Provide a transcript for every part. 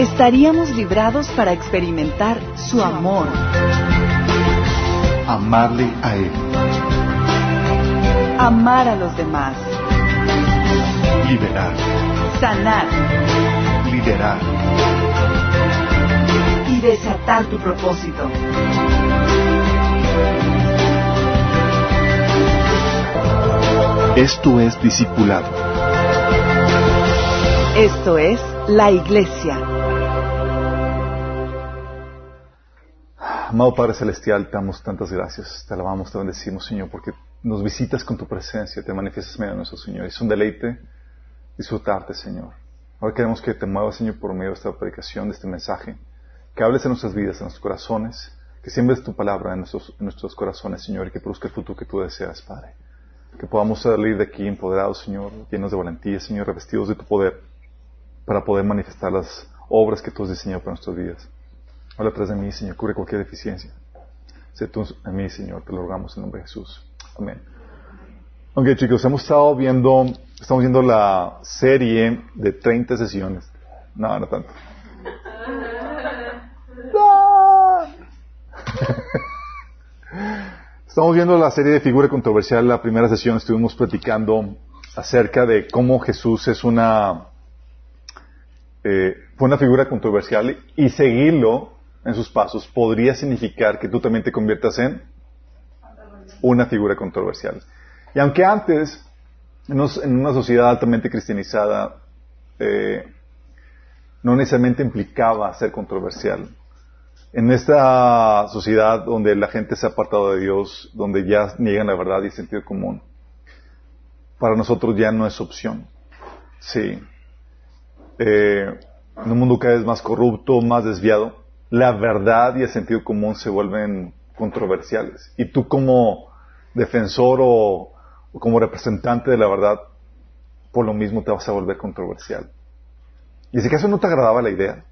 Estaríamos librados para experimentar su amor, Amarle a Él, amar a los demás, liberar, sanar liderar. y desatar tu propósito. Esto es discipulado. Esto es la iglesia. Amado Padre Celestial, te damos tantas gracias, te alabamos, te bendecimos, Señor, porque nos visitas con tu presencia, te manifiestas medio de nuestro Señor. Es un deleite disfrutarte, Señor. Ahora queremos que te muevas, Señor, por medio de esta predicación, de este mensaje, que hables en nuestras vidas, en nuestros corazones, que siembres tu palabra en nuestros, en nuestros corazones, Señor, y que produzca el futuro que tú deseas, Padre. Que podamos salir de aquí empoderados, Señor, llenos de valentía, Señor, revestidos de tu poder, para poder manifestar las obras que tú has diseñado para nuestras vidas. Habla atrás de mí, Señor, cubre cualquier deficiencia. Sé tú en mí, Señor, te lo rogamos en nombre de Jesús. Amén. Ok, chicos, hemos estado viendo, estamos viendo la serie de 30 sesiones. No, no tanto. Estamos viendo la serie de figura controversial. La primera sesión estuvimos platicando acerca de cómo Jesús es una, eh, fue una figura controversial y seguirlo en sus pasos podría significar que tú también te conviertas en una figura controversial. Y aunque antes, en, una sociedad altamente cristianizada, eh, no necesariamente implicaba ser controversial. En esta sociedad donde la gente se ha apartado de Dios, donde ya niegan la verdad y el sentido común, para nosotros ya no es opción. Sí. Eh, en un mundo cada vez más corrupto, más desviado, la verdad y el sentido común se vuelven controversiales. Y tú como defensor o, como representante de la verdad, por lo mismo te vas a volver controversial. Y si acaso no te agradaba la idea,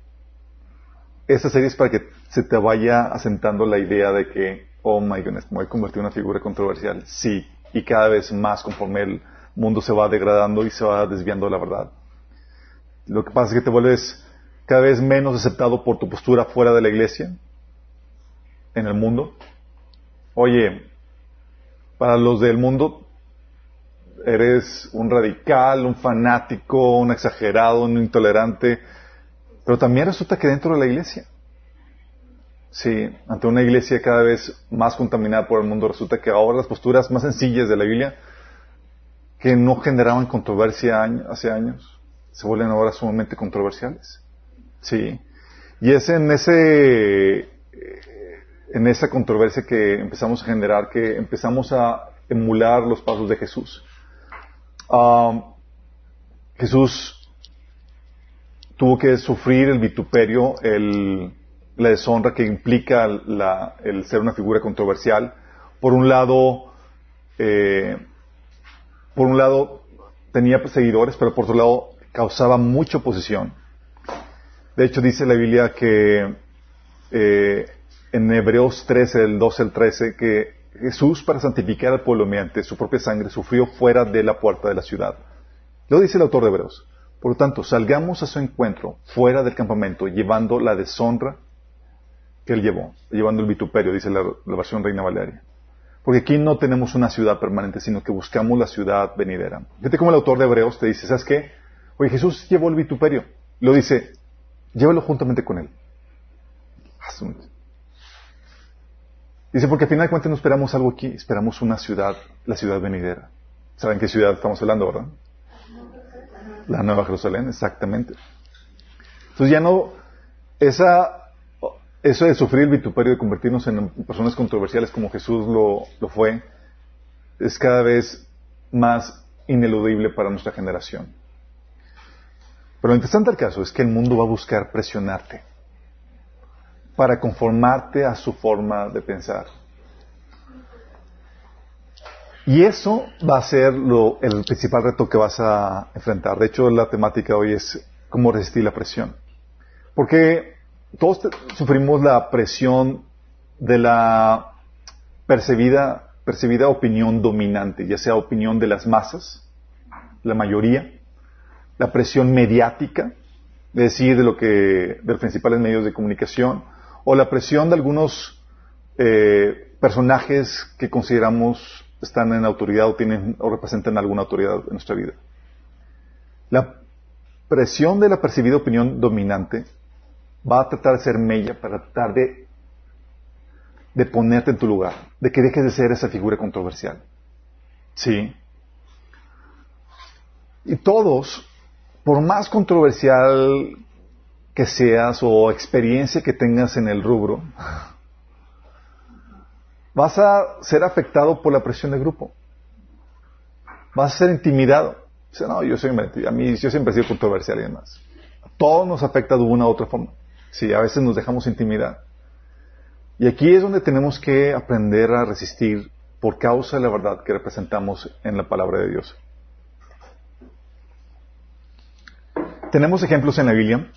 esta serie es para que se te vaya asentando la idea de que, oh my goodness, me voy a convertir en una figura controversial. Sí, y cada vez más conforme el mundo se va degradando y se va desviando de la verdad. Lo que pasa es que te vuelves cada vez menos aceptado por tu postura fuera de la iglesia, en el mundo. Oye, para los del mundo, eres un radical, un fanático, un exagerado, un intolerante, pero también resulta que dentro de la iglesia, sí, ante una iglesia cada vez más contaminada por el mundo, resulta que ahora las posturas más sencillas de la Biblia, que no generaban controversia hace años, se vuelven ahora sumamente controversiales. Sí. Y es en ese, eh, en esa controversia que empezamos a generar, que empezamos a emular los pasos de Jesús. Jesús tuvo que sufrir el vituperio, el- la deshonra que implica el ser una figura controversial. Por un lado, eh, por un lado tenía seguidores, pero por otro lado causaba mucha oposición. De hecho, dice la Biblia que eh, en Hebreos 13, del 12 al 13, que Jesús, para santificar al pueblo mediante su propia sangre, sufrió fuera de la puerta de la ciudad. Lo dice el autor de Hebreos. Por lo tanto, salgamos a su encuentro fuera del campamento, llevando la deshonra que él llevó, llevando el vituperio, dice la, la versión Reina Valeria. Porque aquí no tenemos una ciudad permanente, sino que buscamos la ciudad venidera. Fíjate cómo el autor de Hebreos te dice, ¿sabes qué? Oye, Jesús llevó el vituperio. Lo dice, llévalo juntamente con él. Asunto. Dice, porque al final de cuentas no esperamos algo aquí, esperamos una ciudad, la ciudad venidera. ¿Saben qué ciudad estamos hablando, verdad? La Nueva Jerusalén, exactamente. Entonces ya no, esa, eso de sufrir el vituperio, de convertirnos en personas controversiales como Jesús lo, lo fue, es cada vez más ineludible para nuestra generación. Pero lo interesante del caso es que el mundo va a buscar presionarte. para conformarte a su forma de pensar. Y eso va a ser lo, el principal reto que vas a enfrentar. De hecho, la temática hoy es cómo resistir la presión. Porque todos sufrimos la presión de la percibida, percibida opinión dominante, ya sea opinión de las masas, la mayoría, la presión mediática, de decir de lo que, de los principales medios de comunicación, o la presión de algunos eh, personajes que consideramos están en autoridad o tienen o representan alguna autoridad en nuestra vida. La presión de la percibida opinión dominante va a tratar de ser mella para tratar de, de ponerte en tu lugar, de que dejes de ser esa figura controversial. Sí. Y todos, por más controversial que seas o experiencia que tengas en el rubro, vas a ser afectado por la presión del grupo. Vas a ser intimidado. Dice, no, yo soy a mí yo siempre he sido controversial y demás. A todos nos afecta de una u otra forma. Sí, a veces nos dejamos intimidar. Y aquí es donde tenemos que aprender a resistir por causa de la verdad que representamos en la palabra de Dios. Tenemos ejemplos en la Biblia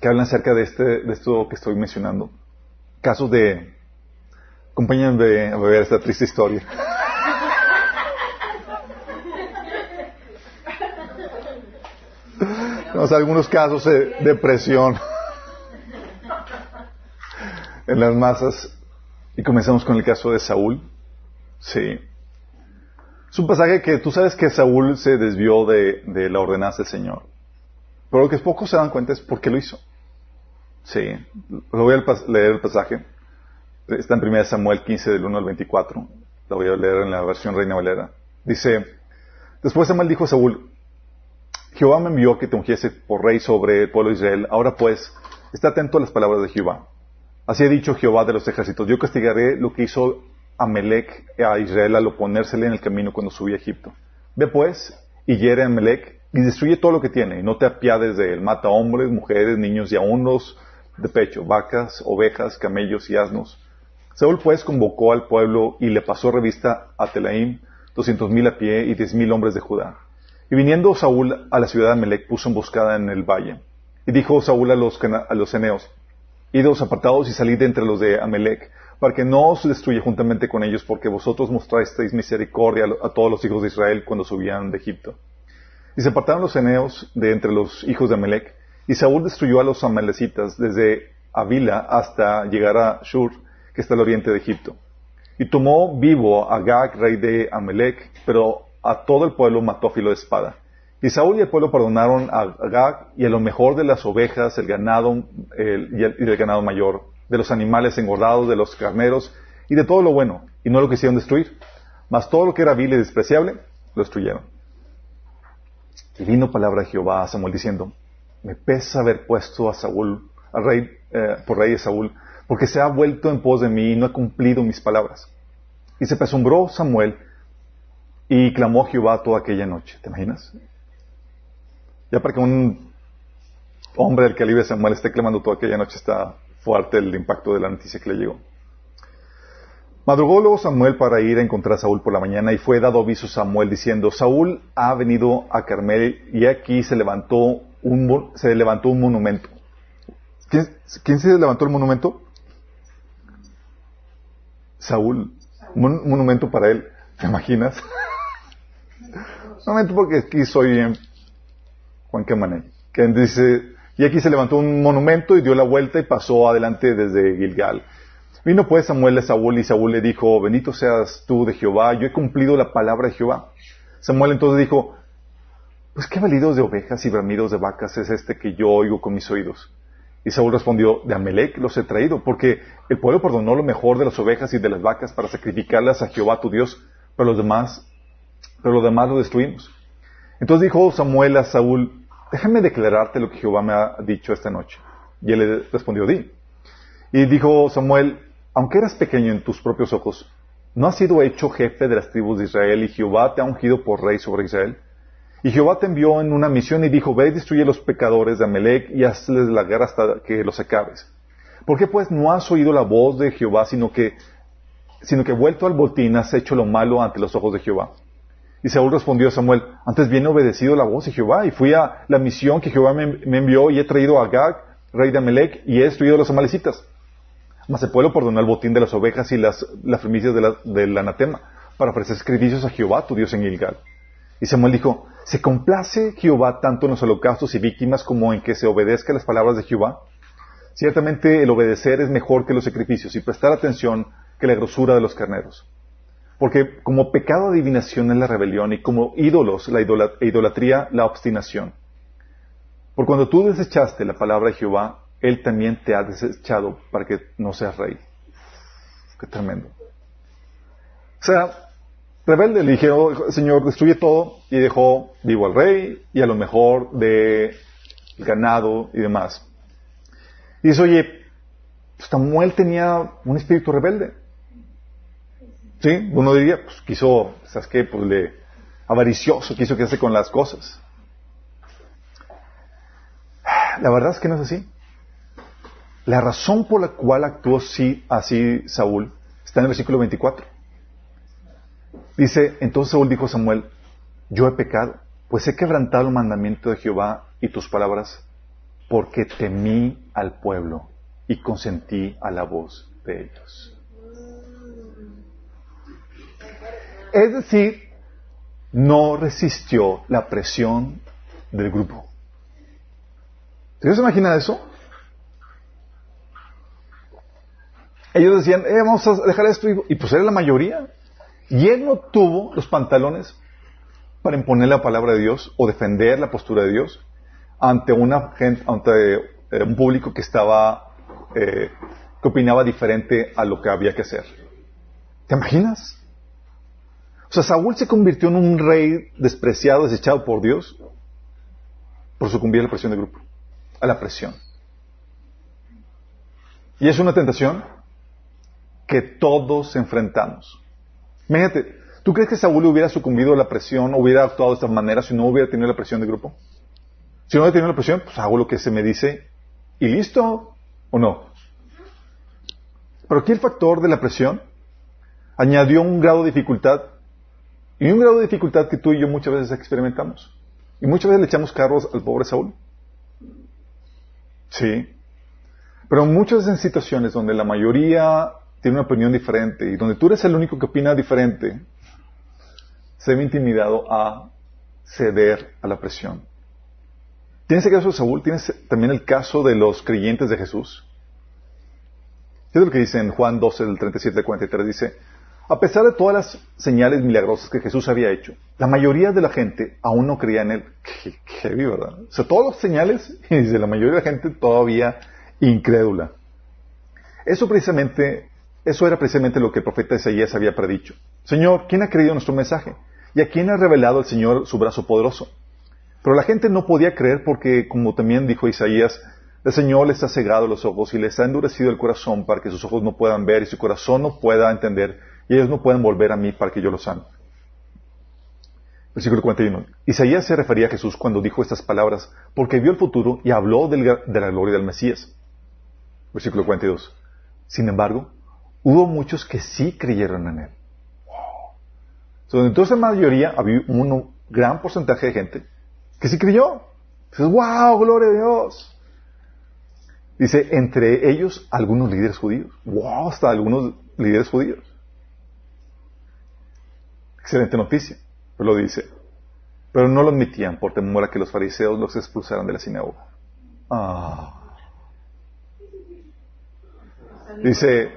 que hablan acerca de, este, de esto que estoy mencionando. Casos de... Acompáñenme a ver esta triste historia. Tenemos algunos casos de depresión en las masas. Y comenzamos con el caso de Saúl. Sí. Es un pasaje que tú sabes que Saúl se desvió de, de la ordenanza del Señor. Pero lo que pocos se dan cuenta es por qué lo hizo. Sí. Lo voy a leer el pasaje. Está en 1 Samuel 15 del 1 al 24. Lo voy a leer en la versión Reina Valera. Dice, después Samuel dijo a Saúl, Jehová me envió que te ungiese por rey sobre el pueblo de Israel. Ahora pues, está atento a las palabras de Jehová. Así ha dicho Jehová de los ejércitos, yo castigaré lo que hizo Amelec a Israel al oponérsele en el camino cuando subí a Egipto. Ve pues y hiere a Amelec y destruye todo lo que tiene, y no te apiades de él. Mata hombres, mujeres, niños y aún los de pecho, vacas, ovejas, camellos y asnos. Saúl pues convocó al pueblo y le pasó revista a Telaim, doscientos mil a pie y diez mil hombres de Judá. Y viniendo Saúl a la ciudad de Amelec puso emboscada en el valle. Y dijo Saúl a los, a los eneos, Idos apartados y salid entre los de Amelec, para que no os destruya juntamente con ellos, porque vosotros mostrasteis misericordia a todos los hijos de Israel cuando subían de Egipto. Y se apartaron los eneos de entre los hijos de Amelec, y Saúl destruyó a los amalecitas desde Avila hasta llegar a Shur, que está al oriente de Egipto. Y tomó vivo a Gag, rey de Amelec, pero a todo el pueblo mató a filo de espada. Y Saúl y el pueblo perdonaron a Agag y a lo mejor de las ovejas, el ganado y, del ganado mayor, de los animales engordados, de los carneros y de todo lo bueno, y no lo quisieron destruir. Mas todo lo que era vil y despreciable, lo destruyeron. Y vino palabra de Jehová a Samuel diciendo, me pesa haber puesto a Saúl, al rey, eh, por rey de Saúl, porque se ha vuelto en pos de mí y no ha cumplido mis palabras. Y se pesumbró Samuel y clamó a Jehová toda aquella noche. ¿Te imaginas? Ya para que un hombre del calibre de Samuel esté clamando toda aquella noche está fuerte el impacto de la noticia que le llegó. Madrugó luego Samuel para ir a encontrar a Saúl por la mañana y fue dado aviso a Samuel diciendo, Saúl ha venido a Carmel y aquí se levantó un, se levantó un monumento. ¿Quién, se levantó el monumento? Saúl. Un monumento para él. ¿Te imaginas? monumento porque aquí soy Juan Camaney, que dice, y aquí se levantó un monumento y dio la vuelta y pasó adelante desde Gilgal. Vino pues Samuel a Saúl y Saúl le dijo, bendito seas tú de Jehová, yo he cumplido la palabra de Jehová. Samuel entonces dijo, pues qué validos de ovejas y bramidos de vacas es este que yo oigo con mis oídos. Y Saúl respondió, de Amelec los he traído, porque el pueblo perdonó lo mejor de las ovejas y de las vacas para sacrificarlas a Jehová tu Dios, pero los demás, pero los demás lo destruimos. Entonces dijo Samuel a Saúl, déjame declararte lo que Jehová me ha dicho esta noche. Y él le respondió, di. Y dijo Samuel, aunque eras pequeño en tus propios ojos, ¿no has sido hecho jefe de las tribus de Israel y Jehová te ha ungido por rey sobre Israel? Y Jehová te envió en una misión y dijo, ve y destruye a los pecadores de Amelec y hazles la guerra hasta que los acabes. ¿Por qué pues no has oído la voz de Jehová, sino que, sino que vuelto al botín has hecho lo malo ante los ojos de Jehová? Y Saúl respondió a Samuel, antes bien he obedecido la voz de Jehová y fui a la misión que Jehová me, me envió y he traído a Agag, rey de Amelec, y he destruido a los amalecitas. Mas el pueblo perdonó el botín de las ovejas y las, las primicias del anatema para ofrecer sacrificios a Jehová, tu Dios en Gilgal. Y Samuel dijo, ¿se complace Jehová tanto en los holocaustos y víctimas como en que se obedezca las palabras de Jehová? Ciertamente el obedecer es mejor que los sacrificios y prestar atención que la grosura de los carneros. Porque como pecado adivinación es la rebelión y como ídolos la idola- idolatría la obstinación. Por cuando tú desechaste la palabra de Jehová, Él también te ha desechado para que no seas rey. Qué tremendo. O sea, rebelde le dijeron, Señor, destruye todo y dejó vivo al rey y a lo mejor de ganado y demás. Y dice, oye, Samuel tenía un espíritu rebelde. ¿Sí? Uno diría, pues quiso, ¿sabes qué? Pues le, avaricioso, quiso quedarse con las cosas. La verdad es que no es así. La razón por la cual actuó sí, así Saúl está en el versículo 24. Dice, entonces Saúl dijo a Samuel, yo he pecado, pues he quebrantado el mandamiento de Jehová y tus palabras, porque temí al pueblo y consentí a la voz de ellos. Es decir, no resistió la presión del grupo. ¿Ustedes se imaginan eso? Ellos decían, eh, vamos a dejar esto, y, pues era la mayoría. Y él no tuvo los pantalones para imponer la palabra de Dios o defender la postura de Dios ante una gente, ante eh, un público que estaba, eh, que opinaba diferente a lo que había que hacer. ¿Te imaginas? O sea, Saúl se convirtió en un rey despreciado, desechado por Dios, por sucumbir a la presión del grupo, a la presión. Y es una tentación que todos enfrentamos. Imagínate, ¿tú crees que Saúl hubiera sucumbido a la presión, hubiera actuado de esta manera si no hubiera tenido la presión del grupo? Si no hubiera tenido la presión, pues hago lo que se me dice y listo, ¿o no? Pero aquí el factor de la presión añadió un grado de dificultad y un grado de dificultad que tú y yo muchas veces experimentamos. Y muchas veces le echamos carros al pobre Saúl. Sí. Pero muchas en situaciones donde la mayoría tiene una opinión diferente y donde tú eres el único que opina diferente, se ve intimidado a ceder a la presión. Tienes el caso de Saúl, tienes también el caso de los creyentes de Jesús. ¿Qué es lo que dice en Juan 12, del 37 al 43? Dice, a pesar de todas las señales milagrosas que Jesús había hecho, la mayoría de la gente aún no creía en él. Qué, qué ¿verdad? O sea, todas las señales, y dice, la mayoría de la gente todavía incrédula. Eso precisamente, eso era precisamente lo que el profeta Isaías había predicho. Señor, ¿quién ha creído nuestro mensaje? ¿Y a quién ha revelado el Señor su brazo poderoso? Pero la gente no podía creer porque, como también dijo Isaías, el Señor les ha cegado los ojos y les ha endurecido el corazón para que sus ojos no puedan ver y su corazón no pueda entender y ellos no pueden volver a mí para que yo los sane. Versículo 41. Isaías se refería a Jesús cuando dijo estas palabras porque vio el futuro y habló de la gloria del Mesías. Versículo 42. Sin embargo, hubo muchos que sí creyeron en él. So, entonces, en mayoría, había un gran porcentaje de gente que sí creyó. Dices, wow, gloria a Dios. Dice, entre ellos algunos líderes judíos. Wow, hasta algunos líderes judíos. Excelente noticia. Pero lo dice. Pero no lo admitían por temor a que los fariseos los expulsaran de la sinagoga. Ah. Dice,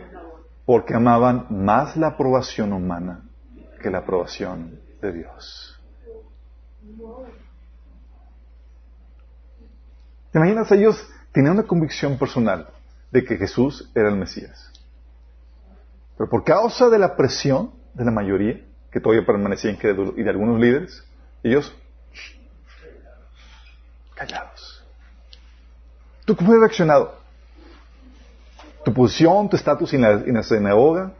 porque amaban más la aprobación humana que la aprobación de Dios. ¿Te imaginas? Ellos tenían una convicción personal de que Jesús era el Mesías. Pero por causa de la presión de la mayoría, que todavía permanecía incrédulo, y de algunos líderes, ellos callados. ¿Tú cómo hubieras reaccionado? ¿Tu posición, tu estatus en la, sinagoga?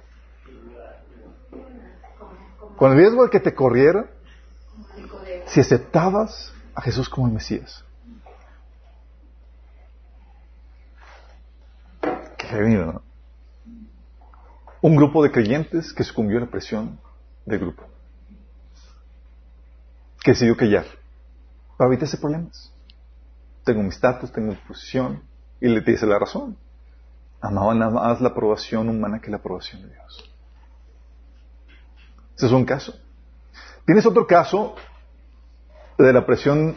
Con el riesgo de que te corriera, si aceptabas a Jesús como el Mesías. Qué heavy, ¿no? Un grupo de creyentes que sucumbió a la presión del grupo. Que decidió callar. Para evitarse problemas. Tengo mi estatus, tengo mi posición. Y le dice la razón. Amaban más la aprobación humana que la aprobación de Dios. Ese es un caso. Tienes otro caso de la presión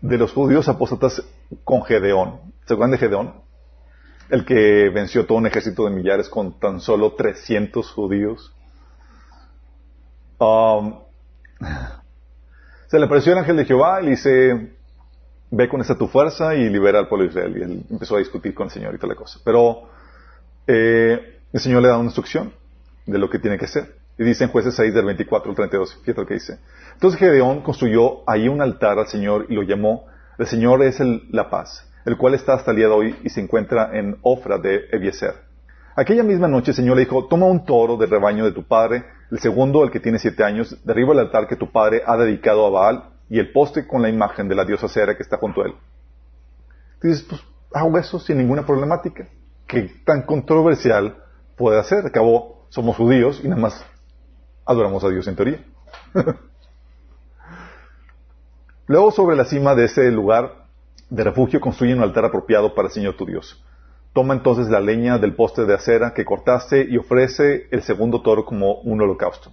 de los judíos apóstatas con Gedeón. ¿Se acuerdan de Gedeón? El que venció todo un ejército de millares con tan solo 300 judíos. Um, se le apareció el ángel de Jehová y le dice, ve con esta tu fuerza y libera al pueblo de Israel. Y él empezó a discutir con el Señor y toda la cosa. Pero eh, el Señor le da una instrucción de lo que tiene que hacer. Y dice en jueces 6 del 24 al 32, fíjate lo que dice. Entonces Gedeón construyó ahí un altar al Señor y lo llamó, el Señor es la paz, el cual está hasta el día de hoy y se encuentra en Ofra de Ebiezer. Aquella misma noche el Señor le dijo, toma un toro del rebaño de tu padre, el segundo, el que tiene siete años, derriba el altar que tu padre ha dedicado a Baal y el poste con la imagen de la diosa Cera que está junto a él. dices, pues hago eso sin ninguna problemática. ¿Qué tan controversial puede hacer? Acabó, somos judíos y nada más adoramos a Dios en teoría. Luego sobre la cima de ese lugar de refugio construye un altar apropiado para el Señor tu Dios. Toma entonces la leña del poste de acera que cortaste y ofrece el segundo toro como un holocausto.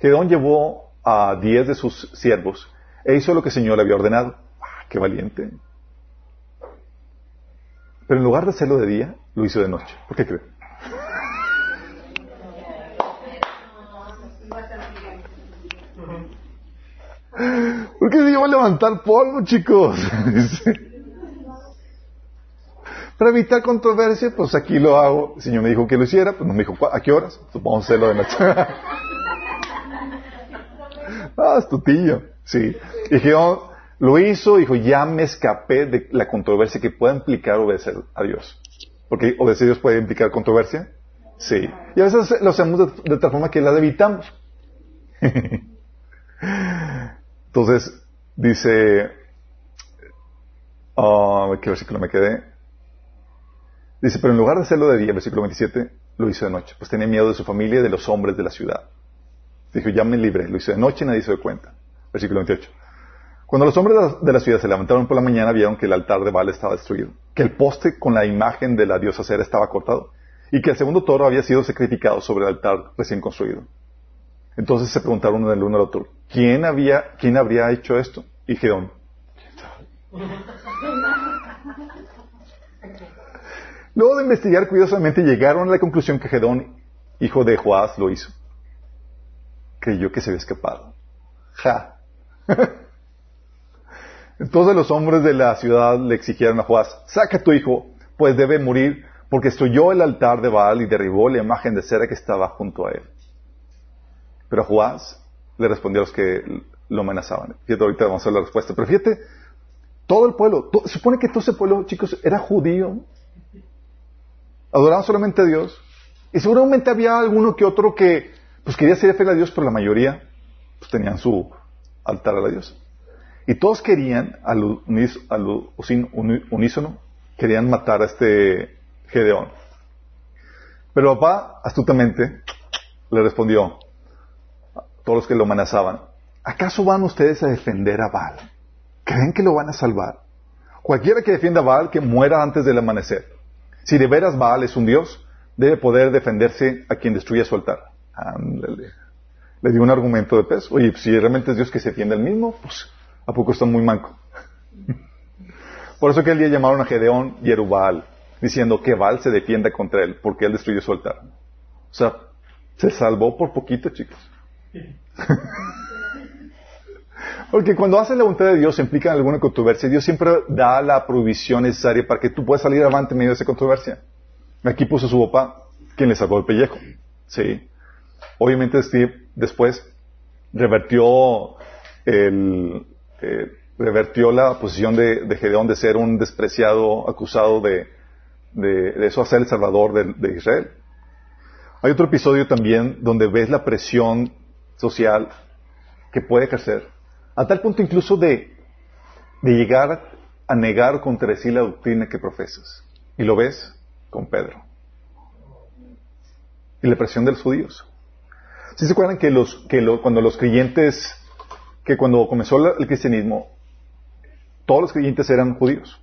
Gedeón llevó a diez de sus siervos e hizo lo que el Señor le había ordenado. ¡Ah, qué valiente! Pero en lugar de hacerlo de día, lo hizo de noche. ¿Por qué cree? ¿Por qué se llama levantar polvo, chicos? Para evitar controversia, pues aquí lo hago. El Señor me dijo que lo hiciera, pues no me dijo a qué horas. Supongo hacerlo de noche. ah, astutillo. Sí. Y Jehová lo hizo, dijo, ya me escapé de la controversia que pueda implicar obedecer a Dios. Porque obedecer a Dios puede implicar controversia. Sí. Y a veces lo hacemos de, tal forma que la evitamos. Entonces, dice, uh, ¿qué versículo me quedé? Dice, pero en lugar de hacerlo de día, versículo 27, lo hizo de noche, pues tenía miedo de su familia y de los hombres de la ciudad. Dijo, ya me libré, lo hizo de noche y nadie se dio cuenta. Versículo 28. Cuando los hombres de la ciudad se levantaron por la mañana, vieron que el altar de Baal estaba destruido, que el poste con la imagen de la diosa Cera estaba cortado, y que el segundo toro había sido sacrificado sobre el altar recién construido. Entonces se preguntaron del uno al otro, ¿quién, había, quién habría hecho esto? Y Gedeón. Luego de investigar cuidadosamente llegaron a la conclusión que Gedón, hijo de Joás, lo hizo. Creyó que se había escapado. Ja. Entonces los hombres de la ciudad le exigieron a Joás, saca a tu hijo, pues debe morir, porque destruyó el altar de Baal y derribó la imagen de cera que estaba junto a él. Pero Joás le respondió a los que lo amenazaban. Fíjate, ahorita vamos a ver la respuesta. Pero fíjate, todo el pueblo, supone que todo ese pueblo, chicos, era judío. Adoraban solamente a Dios. Y seguramente había alguno que otro que pues quería ser fiel a Dios, pero la mayoría pues, tenían su altar a Dios. Y todos querían, al, unísono, querían matar a este Gedeón. Pero papá, astutamente, le respondió, todos los que lo amenazaban, ¿acaso van ustedes a defender a Baal? ¿Creen que lo van a salvar? Cualquiera que defienda a Baal, que muera antes del amanecer. Si de veras Baal es un Dios, debe poder defenderse a quien destruya su altar. Ándale. Le dio un argumento de peso. Oye, si realmente es Dios que se defiende el mismo, pues, ¿a poco está muy manco? Por eso que el día llamaron a Gedeón y Erubal, diciendo que Baal se defienda contra él, porque él destruyó su altar. O sea, se salvó por poquito, chicos. Porque cuando haces la voluntad de Dios implica alguna controversia, Dios siempre da la provisión necesaria para que tú puedas salir adelante en medio de esa controversia. Aquí puso su papá, quien le salvó el pellejo. Sí. Obviamente Steve después revertió el, eh, revertió la posición de, Gedeón de ser un despreciado, acusado de, de, eso a ser el salvador de Israel. Hay otro episodio también donde ves la presión social que puede crecer, a tal punto incluso de, de llegar a negar contra sí la doctrina que profesas. Y lo ves con Pedro. y la presión de los judíos. ¿Sí se acuerdan que, los, que lo- cuando los creyentes, que cuando comenzó el cristianismo, todos los creyentes eran judíos?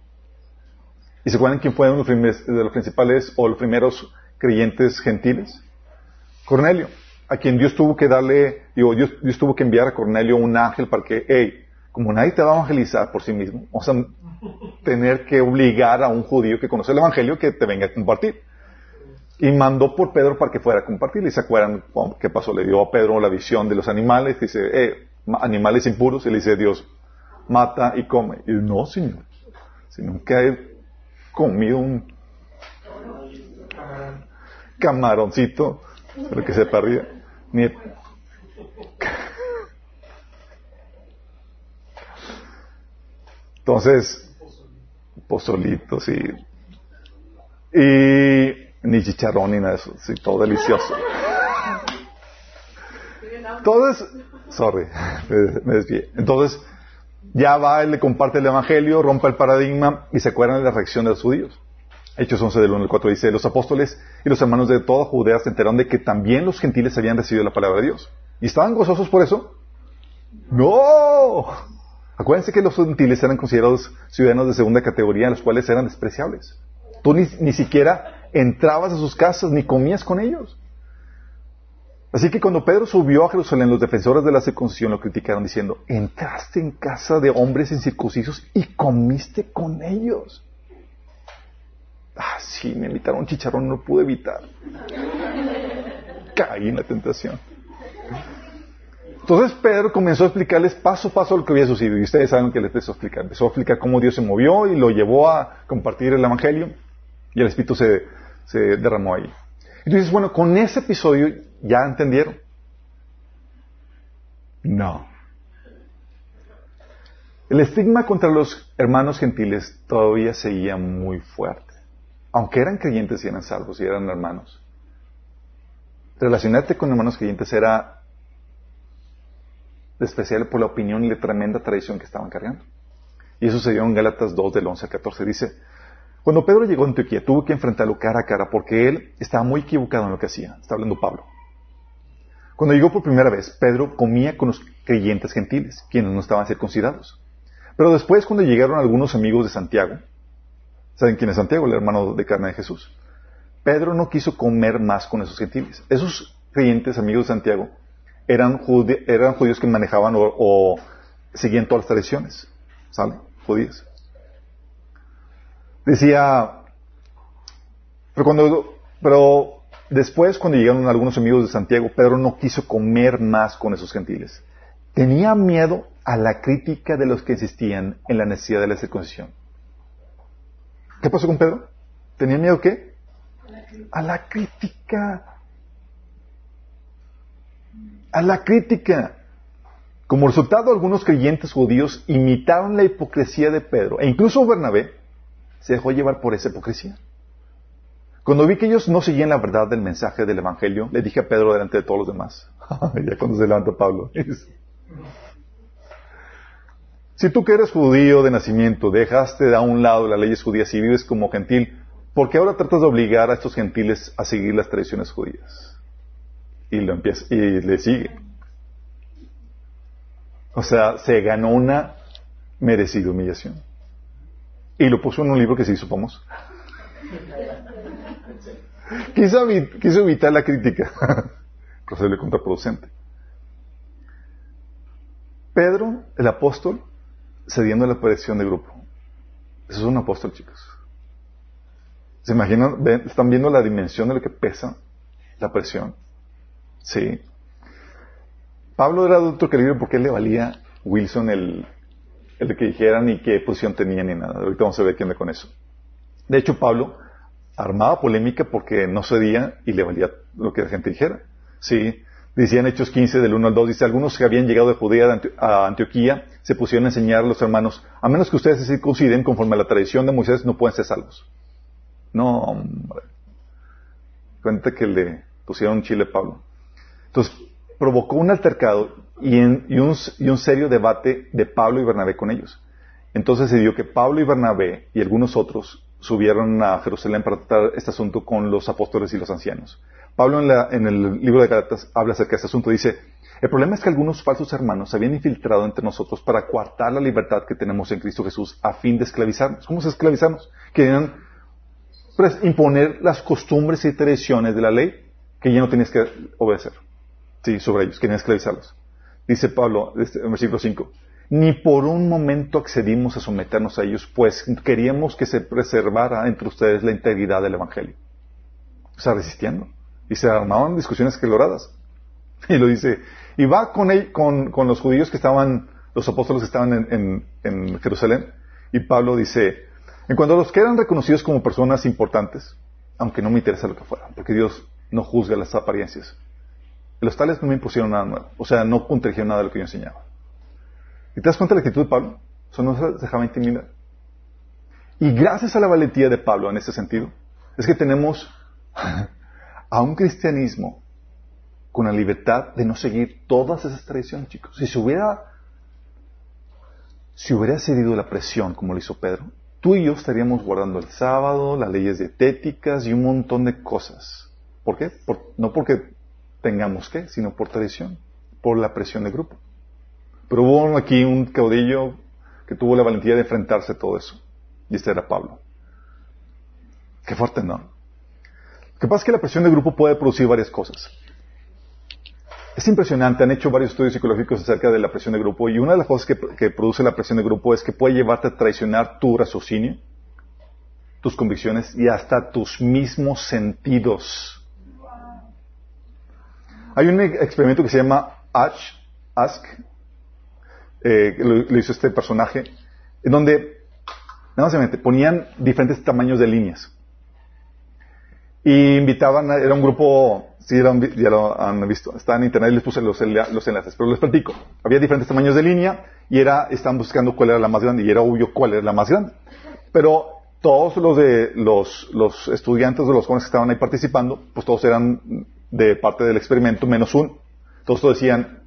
¿Y se acuerdan quién los primeros- de los principales o los primeros creyentes gentiles? Cornelio, a quien Dios tuvo que darle, digo, Dios, Dios tuvo que enviar a Cornelio un ángel para que, hey, como nadie te va a evangelizar por sí mismo, vamos a tener que obligar a un judío que conoce el evangelio que te venga a compartir. Y mandó por Pedro para que fuera a compartir. ¿Y se acuerdan qué pasó? Le dio a Pedro la visión de los animales. Dice, eh, ma- animales impuros. Y le dice Dios, mata y come. Y no, Señor. Si nunca he comido un camaroncito, pero que se arriba. Ni Entonces, pozolito, sí. Y ni chicharrón ni nada de eso, sí, todo delicioso. Entonces, sorry, me, desvié. Entonces, ya va, él le comparte el evangelio, rompe el paradigma y se acuerdan de la reacción de los judíos. Hechos 11 del 1 al 4 dice, los apóstoles y los hermanos de toda Judea se enteraron de que también los gentiles habían recibido la palabra de Dios. ¿Y estaban gozosos por eso? ¡No! Acuérdense que los gentiles eran considerados ciudadanos de segunda categoría, los cuales eran despreciables. Tú ni, ni siquiera entrabas a sus casas ni comías con ellos. Así que cuando Pedro subió a Jerusalén, los defensores de la circuncisión lo criticaron diciendo, entraste en casa de hombres incircuncisos y comiste con ellos. Ah, sí, me invitaron chicharrón, no pude evitar. Caí en la tentación. Entonces Pedro comenzó a explicarles paso a paso lo que había sucedido. Y ustedes saben que les empezó a explicar. Empezó a explicar cómo Dios se movió y lo llevó a compartir el Evangelio. Y el Espíritu se, se derramó ahí. Y tú dices, bueno, con ese episodio ya entendieron. No. El estigma contra los hermanos gentiles todavía seguía muy fuerte. Aunque eran creyentes y eran salvos y eran hermanos. Relacionarte con hermanos creyentes era despreciable por la opinión y la tremenda tradición que estaban cargando. Y eso se dio en Gálatas 2 del 11 al 14. Dice, cuando Pedro llegó a Antioquía tuvo que enfrentarlo cara a cara porque él estaba muy equivocado en lo que hacía. Está hablando Pablo. Cuando llegó por primera vez, Pedro comía con los creyentes gentiles, quienes no estaban circuncidados. Pero después, cuando llegaron algunos amigos de Santiago, ¿saben quién es Santiago? El hermano de carne de Jesús. Pedro no quiso comer más con esos gentiles. Esos creyentes amigos de Santiago eran, judíos que manejaban o, o seguían todas las tradiciones, ¿sale? Judías. Decía, pero cuando, pero después cuando llegaron algunos amigos de Santiago, Pedro no quiso comer más con esos gentiles. Tenía miedo a la crítica de los que insistían en la necesidad de la circuncisión. ¿Qué pasó con Pedro? ¿Tenía miedo qué? A la crítica. A la crítica. Como resultado, algunos creyentes judíos imitaron la hipocresía de Pedro, e incluso Bernabé se dejó llevar por esa hipocresía. Cuando vi que ellos no seguían la verdad del mensaje del Evangelio, le dije a Pedro delante de todos los demás. ya cuando se levanta Pablo. si tú que eres judío de nacimiento, dejaste a un lado las leyes judías y vives como gentil, ¿por qué ahora tratas de obligar a estos gentiles a seguir las tradiciones judías? Y, lo empieza, y le sigue. O sea, se ganó una merecida humillación. Y lo puso en un libro que se hizo famoso. Quiso, quiso evitar la crítica, pero se le contraproducente. Pedro, el apóstol, cediendo a la presión del grupo. Eso es un apóstol, chicos. ¿Se imaginan? ¿Están viendo la dimensión de lo que pesa la presión? Sí. Pablo era otro calibre porque él le valía Wilson el, el que dijeran ni qué posición tenía ni nada. Ahorita vamos a ver qué anda con eso. De hecho, Pablo armaba polémica porque no cedía y le valía lo que la gente dijera. Sí. Decía en Hechos 15 del 1 al 2, dice, algunos que habían llegado de Judea a Antioquía se pusieron a enseñar a los hermanos, a menos que ustedes se circunciden conforme a la tradición de Moisés, no pueden ser salvos. No, hombre. Cuenta que le pusieron chile a Pablo. Entonces, provocó un altercado y, en- y un, serio debate de Pablo y Bernabé con ellos. Entonces se dio que Pablo y Bernabé y algunos otros subieron a Jerusalén para tratar este asunto con los apóstoles y los ancianos. Pablo en, la- en el libro de Galatas habla acerca de este asunto. Dice, el problema es que algunos falsos hermanos se habían infiltrado entre nosotros para coartar la libertad que tenemos en Cristo Jesús a fin de esclavizarnos. ¿Cómo se esclavizarnos? Querían pues, imponer las costumbres y tradiciones de la ley que ya no tenías que obedecer. Sí, sobre ellos, querían esclavizarlos. Dice Pablo este, en versículo 5, ni por un momento accedimos a someternos a ellos, pues queríamos que se preservara entre ustedes la integridad del Evangelio. O sea, resistiendo. Y se armaban discusiones caloradas. Y lo dice, y va con, él- con, con los judíos que estaban, los apóstoles que estaban en, en- en Jerusalén, y Pablo dice, en cuanto a los que eran reconocidos como personas importantes, aunque no me interesa lo que fueran, porque Dios no juzga las apariencias, los tales no me impusieron nada nuevo, o sea, no contradijeron nada de lo que yo enseñaba. ¿Y te das cuenta de la actitud de Pablo? Eso no se dejaba intimidar. Y gracias a la valentía de Pablo en este sentido, es que tenemos a un cristianismo con la libertad de no seguir todas esas tradiciones, chicos. Si se hubiera, si hubiera cedido la presión como lo hizo Pedro, tú y yo estaríamos guardando el sábado, las leyes dietéticas y un montón de cosas. ¿Por qué? No porque tengamos que, sino por tradición, por la presión del grupo. Pero hubo aquí un caudillo que tuvo la valentía de enfrentarse a todo eso. Y este era Pablo. Qué fuerte, ¿no? Lo que pasa es que la presión del grupo puede producir varias cosas. Es impresionante, han hecho varios estudios psicológicos acerca de la presión de grupo y una de las cosas que, que produce la presión de grupo es que puede llevarte a traicionar tu raciocinio, tus convicciones y hasta tus mismos sentidos. Hay un experimento que se llama Ask, Ask eh, lo, hizo este personaje, en donde, nada más se mete, ponían diferentes tamaños de líneas. Y invitaban, a- era un grupo, sí, ya lo han visto, está en internet y les puse los, los enlaces, pero les platico. Había diferentes tamaños de línea y era, estaban buscando cuál era la más grande y era obvio cuál era la más grande. Pero todos los de los estudiantes de los jóvenes que estaban ahí participando, pues todos eran de parte del experimento menos uno. Todos decían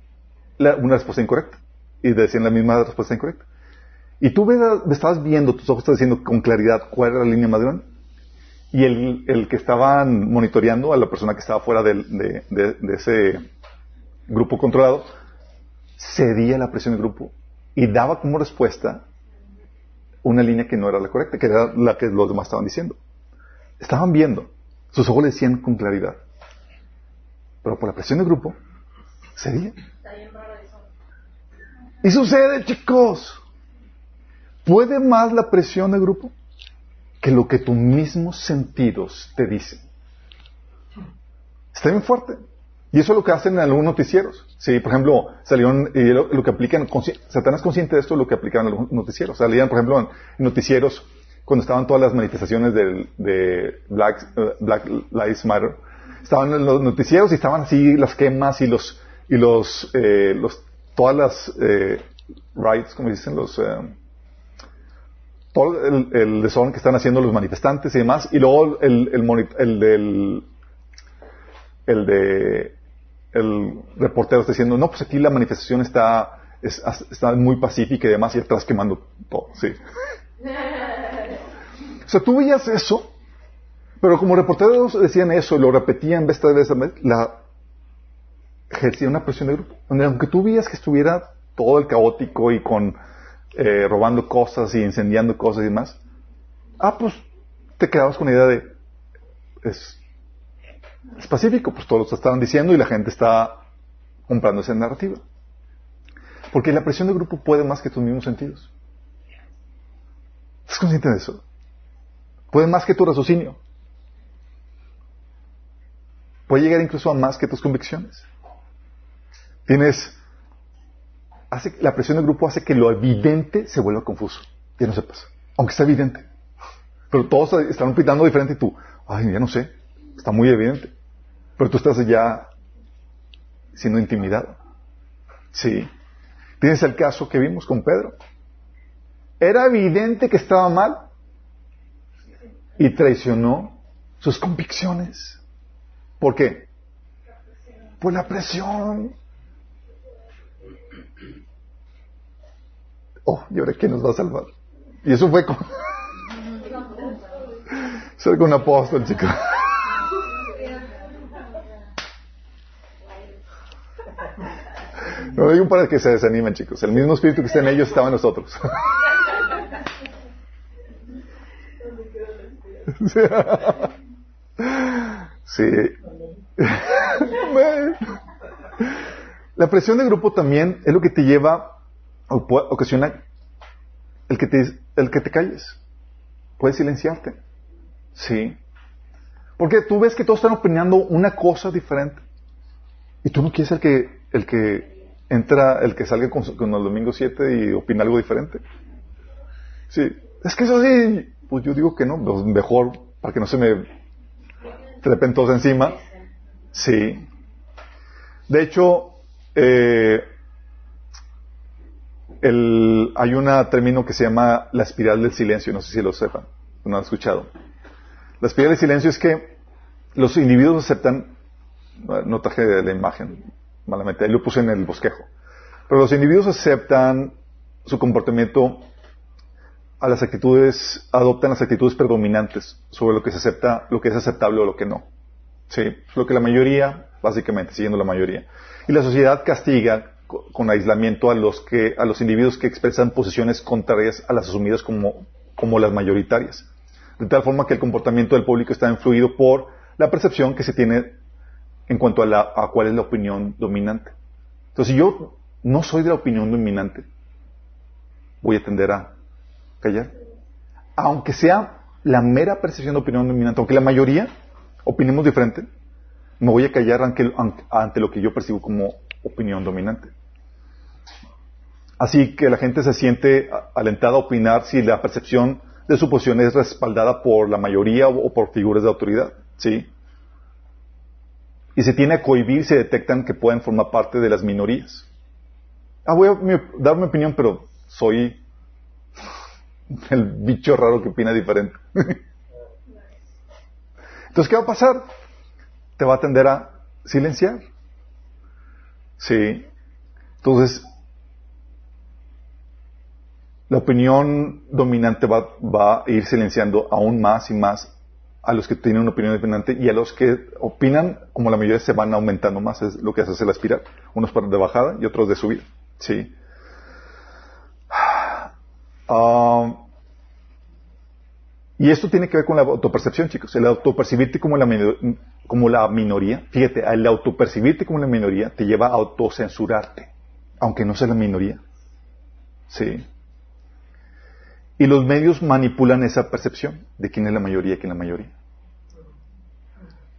una respuesta incorrecta y decían la misma respuesta incorrecta. Y tú ves- estabas viendo, tus ojos están diciendo con claridad cuál era la línea más. Y el, el que estaban monitoreando a la persona que estaba fuera de, de- de ese grupo controlado, cedía la presión del grupo y daba como respuesta una línea que no era la correcta, que era la que los demás estaban diciendo. Estaban viendo, sus ojos le decían con claridad. Pero por la presión del grupo, cedía. Y sucede, chicos. ¿Puede más la presión del grupo que lo que tus mismos sentidos te dicen? Está bien fuerte. Y eso es lo que hacen en algunos noticieros. Sí, por ejemplo, salieron, y lo, que aplican, Satanás consciente de esto, lo que aplican en algunos noticieros. Salían, por ejemplo, noticieros, cuando estaban todas las manifestaciones del- de Black, eh, Black Lives Matter, estaban en los noticieros y estaban así las quemas y los, y los, eh, los todas las eh, riots, como dicen, los, eh, todo el, el desorden que están haciendo los manifestantes y demás, y luego el, el, el del, el de, el reportero está diciendo, no, pues aquí la manifestación está, es- está muy pacífica y demás, y atrás quemando todo, sí. O sea, tú veías eso, pero como reporteros decían eso y lo repetían vez tras vez, la, ejercía una presión de grupo. Donde aunque tú veías que estuviera todo el caótico y con eh, robando cosas y incendiando cosas y demás, ah, pues te quedabas con la idea de es, pacífico, pues todos lo estaban diciendo y la gente está comprando esa narrativa. Porque la presión de grupo puede más que tus mismos sentidos. ¿Estás consciente de eso? Puede más que tu raciocinio. Puede llegar incluso a más que tus convicciones. Tienes, la presión del grupo hace que lo evidente se vuelva confuso. Ya no sepas. Aunque está evidente. Pero todos están opinando diferente y tú, ay, ya no sé. Está muy evidente. Pero tú estás ya siendo intimidado. Sí. Tienes el caso que vimos con Pedro. Era evidente que estaba mal y traicionó sus convicciones. ¿Por qué? Por la presión. Oh, ¿y ahora quién nos va a salvar? Y eso fue con... Ser con un apóstol, chicos. No digo para que se desanimen, chicos. El mismo espíritu que está en ellos estaba en nosotros. Sí. La presión de grupo también es lo que te lleva o puede- ocasiona el que te, el que te calles. Puedes silenciarte. Sí. Porque tú ves que todos están opinando una cosa diferente. Y tú no quieres el que, el que entra, el que salga con, el domingo 7 y opina algo diferente. Sí. Es que eso sí. Pues yo digo que no. pues mejor para que no se me trepen todos encima. Sí. De hecho, eh, el- hay un término que se llama la espiral del silencio, no sé si lo sepan, no han escuchado. La espiral del silencio es que los individuos aceptan, no traje la imagen, malamente, ahí lo puse en el bosquejo, pero los individuos aceptan su comportamiento a las actitudes, adoptan las actitudes predominantes sobre lo que se acepta, lo que es aceptable o lo que no. Sí, lo que la mayoría, básicamente, siguiendo la mayoría. Y la sociedad castiga co- con aislamiento a los que, a los individuos que expresan posiciones contrarias a las asumidas como, como las mayoritarias. De tal forma que el comportamiento del público está influido por la percepción que se tiene en cuanto a, la, a cuál es la opinión dominante. Entonces, si yo no soy de la opinión dominante, voy a tender a callar. Aunque sea la mera percepción de opinión dominante, aunque la mayoría opinemos diferente, me voy a callar ante, lo que yo percibo como opinión dominante. Así que la gente se siente alentada a opinar si la percepción de su posición es respaldada por la mayoría o, por figuras de autoridad. ¿sí? Y se tiene a cohibir si detectan que pueden formar parte de las minorías. Ah, voy a dar mi opinión, pero soy el bicho raro que opina diferente. Entonces, ¿qué va a pasar? Te va a tender a silenciar. Sí. Entonces, la opinión dominante va, a ir silenciando aún más y más a los que tienen una opinión dominante y a los que opinan como la mayoría se van aumentando más, es lo que hace la espiral. Unos de bajada y otros de subida. Sí. Ah, y esto tiene que ver con la autopercepción, chicos. El autopercibirte como la, como la minoría, fíjate, el autopercibirte como la minoría te lleva a autocensurarte, aunque no sea la minoría. Sí. Y los medios manipulan esa percepción de quién es la mayoría y quién es la mayoría.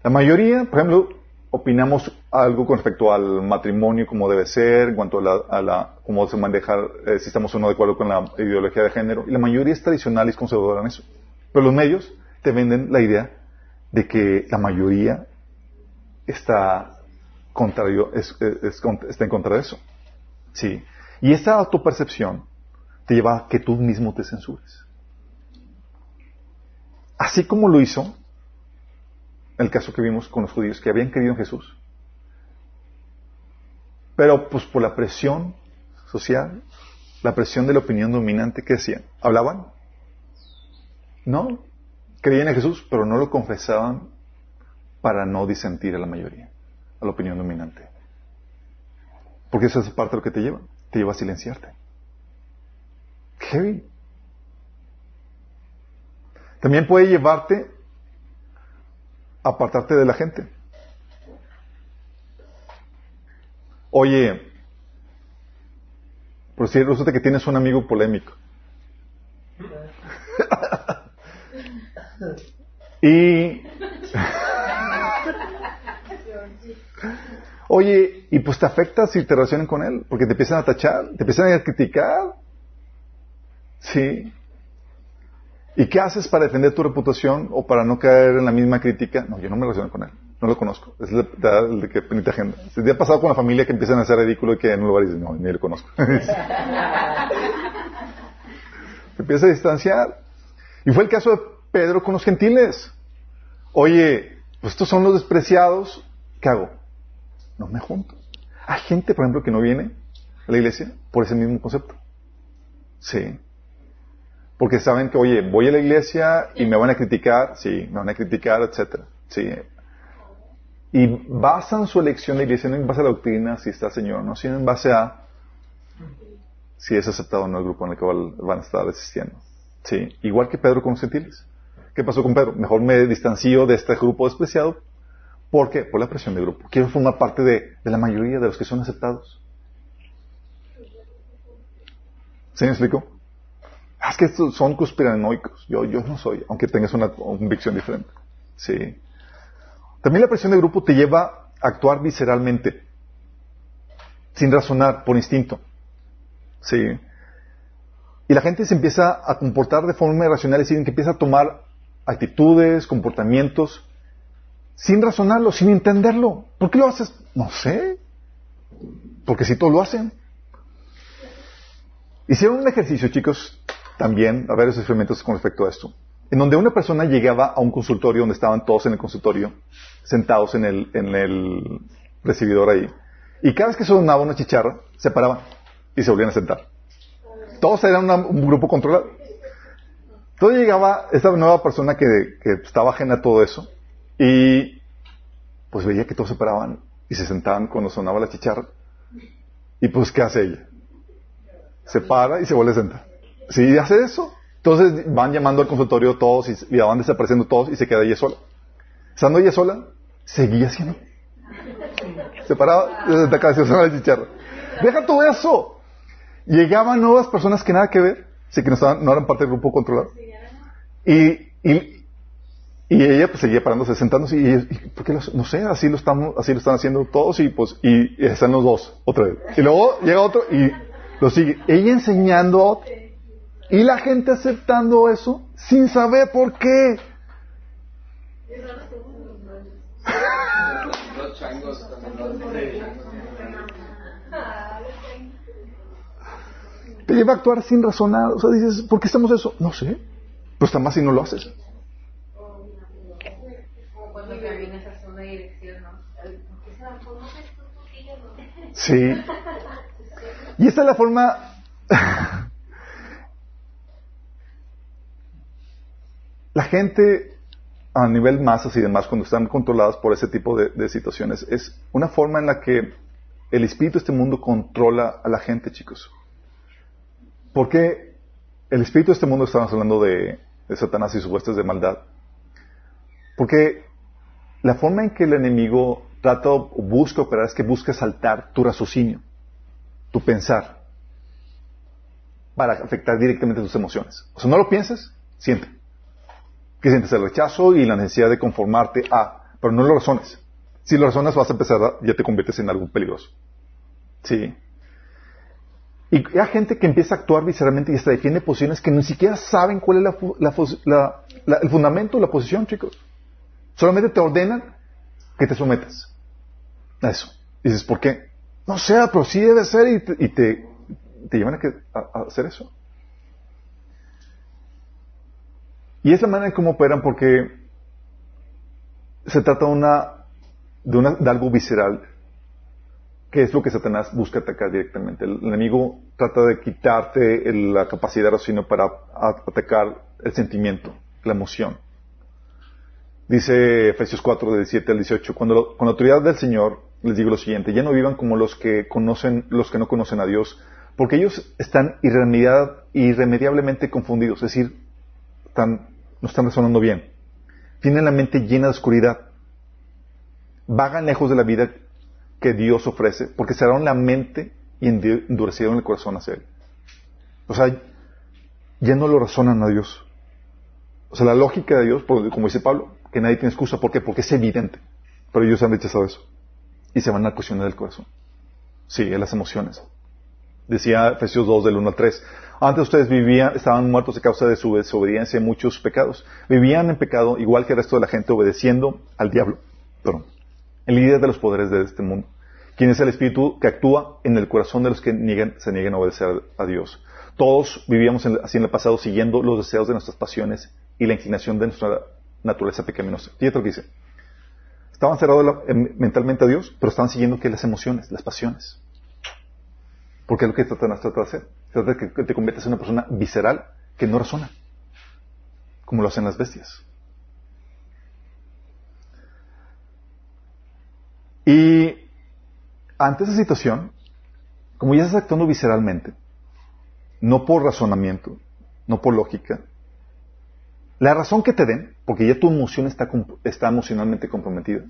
La mayoría, por ejemplo, opinamos algo con respecto al matrimonio como debe ser, en cuanto a la, a la cómo se maneja, eh, si estamos o no de acuerdo con la ideología de género. Y la mayoría es tradicional y es conservadora en eso. Pero los medios te venden la idea de que la mayoría está está en contra de eso. Sí. Y esta autopercepción te lleva a que tú mismo te censures. Así como lo hizo el caso que vimos con los judíos que habían creído en Jesús. Pero pues por la presión social, la presión de la opinión dominante, ¿qué decían? ¿Hablaban? No. Creían en Jesús, pero no lo confesaban para no disentir a la mayoría, a la opinión dominante. Porque esa es parte de lo que te lleva. Te lleva a silenciarte. Heavy. También puede llevarte a apartarte de la gente. Oye, por si resulta que tienes un amigo polémico. y Oye, y pues te afecta si te relacionan con él, porque te empiezan a tachar, te empiezan a criticar. Sí. ¿Y qué haces para defender tu reputación o para no caer en la misma crítica? No, yo no me relaciono con él, no lo conozco. Es de, el de que ni te agenda. Se te ha pasado con la familia que empiezan a hacer ridículo y que en un lugar dices, no, ni lo conozco. te empieza a distanciar. Y fue el caso de Pedro con los gentiles. Oye, pues estos son los despreciados, ¿qué hago? No me junto. Hay gente, por ejemplo, que no viene a la iglesia por ese mismo concepto. Sí. Porque saben que, oye, voy a la iglesia y me van a criticar, sí, me van a criticar, etcétera. Sí. y basan su elección de iglesia no en base a la doctrina, si está Señor o no, sino en base a si es aceptado o no el grupo en el que van a estar asistiendo. Sí, igual que Pedro con los gentiles. ¿Qué pasó con Pedro? Mejor me distancio de este grupo despreciado. ¿Por qué? Por la presión del grupo. Quiero formar parte de, la mayoría de los que son aceptados. ¿Sí me explico? Ah, es que estos son conspiranoicos. Yo, yo no soy, aunque tengas una convicción diferente. Sí. También la presión del grupo te lleva a actuar visceralmente, sin razonar, por instinto. Sí. Y la gente se empieza a comportar de forma irracional, es decir, que empieza a tomar actitudes, comportamientos, sin razonarlo, sin entenderlo. ¿Por qué lo haces? No sé. Porque si todos lo hacen. Hicieron un ejercicio, chicos, también, a varios experimentos con respecto a esto, en donde una persona llegaba a un consultorio donde estaban todos en el consultorio, sentados en el, en el recibidor ahí, y cada vez que sonaba una chicharra, se paraban y se volvían a sentar. Todos eran un grupo controlado. Entonces llegaba esta nueva persona que, estaba ajena a todo eso y pues veía que todos se paraban y se sentaban cuando sonaba la chicharra. Y pues, ¿qué hace ella? Se para y se vuelve a sentar. Sí, hace eso. Entonces van llamando al consultorio todos y, van desapareciendo todos y se queda ella sola. Estando ella sola, seguía haciendo. Se paraba se sentaba y sonaba la chicharra. Deja todo eso. Llegaban nuevas personas que nada que ver, sí que no, no eran parte del grupo controlado. Y, y, y ella pues seguía parándose, sentándose y, y ¿por qué no sé, así lo estamos, así lo están haciendo todos y pues, y, están los dos, otra vez. Y luego llega otro y lo sigue. Ella enseñando. Y la gente aceptando eso sin saber por qué. Te lleva a actuar sin razonar. O sea, dices, ¿por qué estamos eso? No sé. Pues está más si no lo haces. Sí. Y esta es la forma... la gente a nivel masas y demás, cuando están controladas por ese tipo de, de, situaciones, es una forma en la que el espíritu de este mundo controla a la gente, chicos. Porque el espíritu de este mundo, estamos hablando de, Satanás y sus huestes de maldad. Porque la forma en que el enemigo trata o busca operar es que busca saltar tu raciocinio, tu pensar, para afectar directamente tus emociones. O sea, no lo pienses, siente. Que sientes el rechazo y la necesidad de conformarte a, pero no lo razones. Si lo razonas vas a empezar, ya te conviertes en algo peligroso. Sí. Y hay gente que empieza a actuar visceralmente y hasta defiende posiciones que ni siquiera saben cuál es el fundamento, la posición, chicos. Solamente te ordenan que te sometas a eso. Y dices, ¿por qué? No sé, pero sí debe ser y te, llevan a, hacer eso. Y es la manera en cómo operan porque se trata una, de, una, de algo visceral ¿Qué es lo que Satanás busca atacar directamente? El enemigo trata de quitarte la capacidad de raciocinio para atacar el sentimiento, la emoción. Dice Efesios 4, de 17 al 18, cuando con la autoridad del Señor les digo lo siguiente, ya no vivan como los que conocen, los que no conocen a Dios, porque ellos están irremediablemente confundidos, es decir, no están resonando bien. Tienen la mente llena de oscuridad. Vagan lejos de la vida que Dios ofrece, porque cerraron la mente y endurecieron el corazón hacia Él. O sea, ya no lo razonan a Dios. O sea, la lógica de Dios, como dice Pablo, que nadie tiene excusa. ¿Por qué? Porque es evidente. Pero ellos han rechazado eso. Y se van a cuestionar el corazón. Sí, en las emociones. Decía Efesios 2, del 1 al 3. Antes ustedes vivían, estaban muertos a causa de su desobediencia y muchos pecados. Vivían en pecado igual que el resto de la gente, obedeciendo al diablo. Perdón el líder de los poderes de este mundo, quien es el espíritu que actúa en el corazón de los que se niegan a obedecer a Dios. Todos vivíamos así en el pasado siguiendo los deseos de nuestras pasiones y la inclinación de nuestra naturaleza pecaminosa. Fíjate lo que dice. Estaban cerrados mentalmente a Dios, pero estaban siguiendo que las emociones, las pasiones. Porque es lo que Satanás trata de hacer. Trata de que te conviertas en una persona visceral que no razona, como lo hacen las bestias. Y ante esa situación, como ya estás actuando visceralmente, no por razonamiento, no por lógica, la razón que te den, porque ya tu emoción está, emocionalmente comprometida,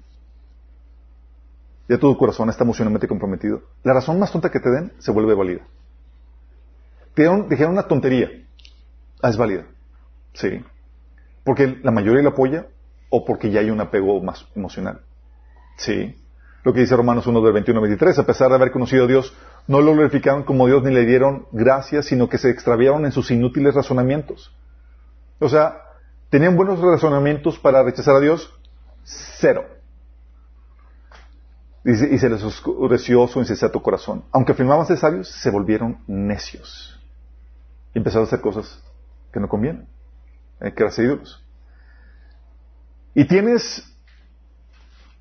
ya tu corazón está emocionalmente comprometido, la razón más tonta que te den se vuelve válida. Te dijeron una tontería, ah, es válida, sí, porque la mayoría la apoya o porque ya hay un apego más emocional, sí. Lo que dice Romanos 1 del 21 al 23, a pesar de haber conocido a Dios, no lo glorificaron como Dios ni le dieron gracias, sino que se extraviaron en sus inútiles razonamientos. O sea, ¿tenían buenos razonamientos para rechazar a Dios? Cero. Y, se les oscureció su insensato corazón. Aunque afirmaban ser sabios, se volvieron necios. Y empezaron a hacer cosas que no convienen. Hay que ídolos. Y tienes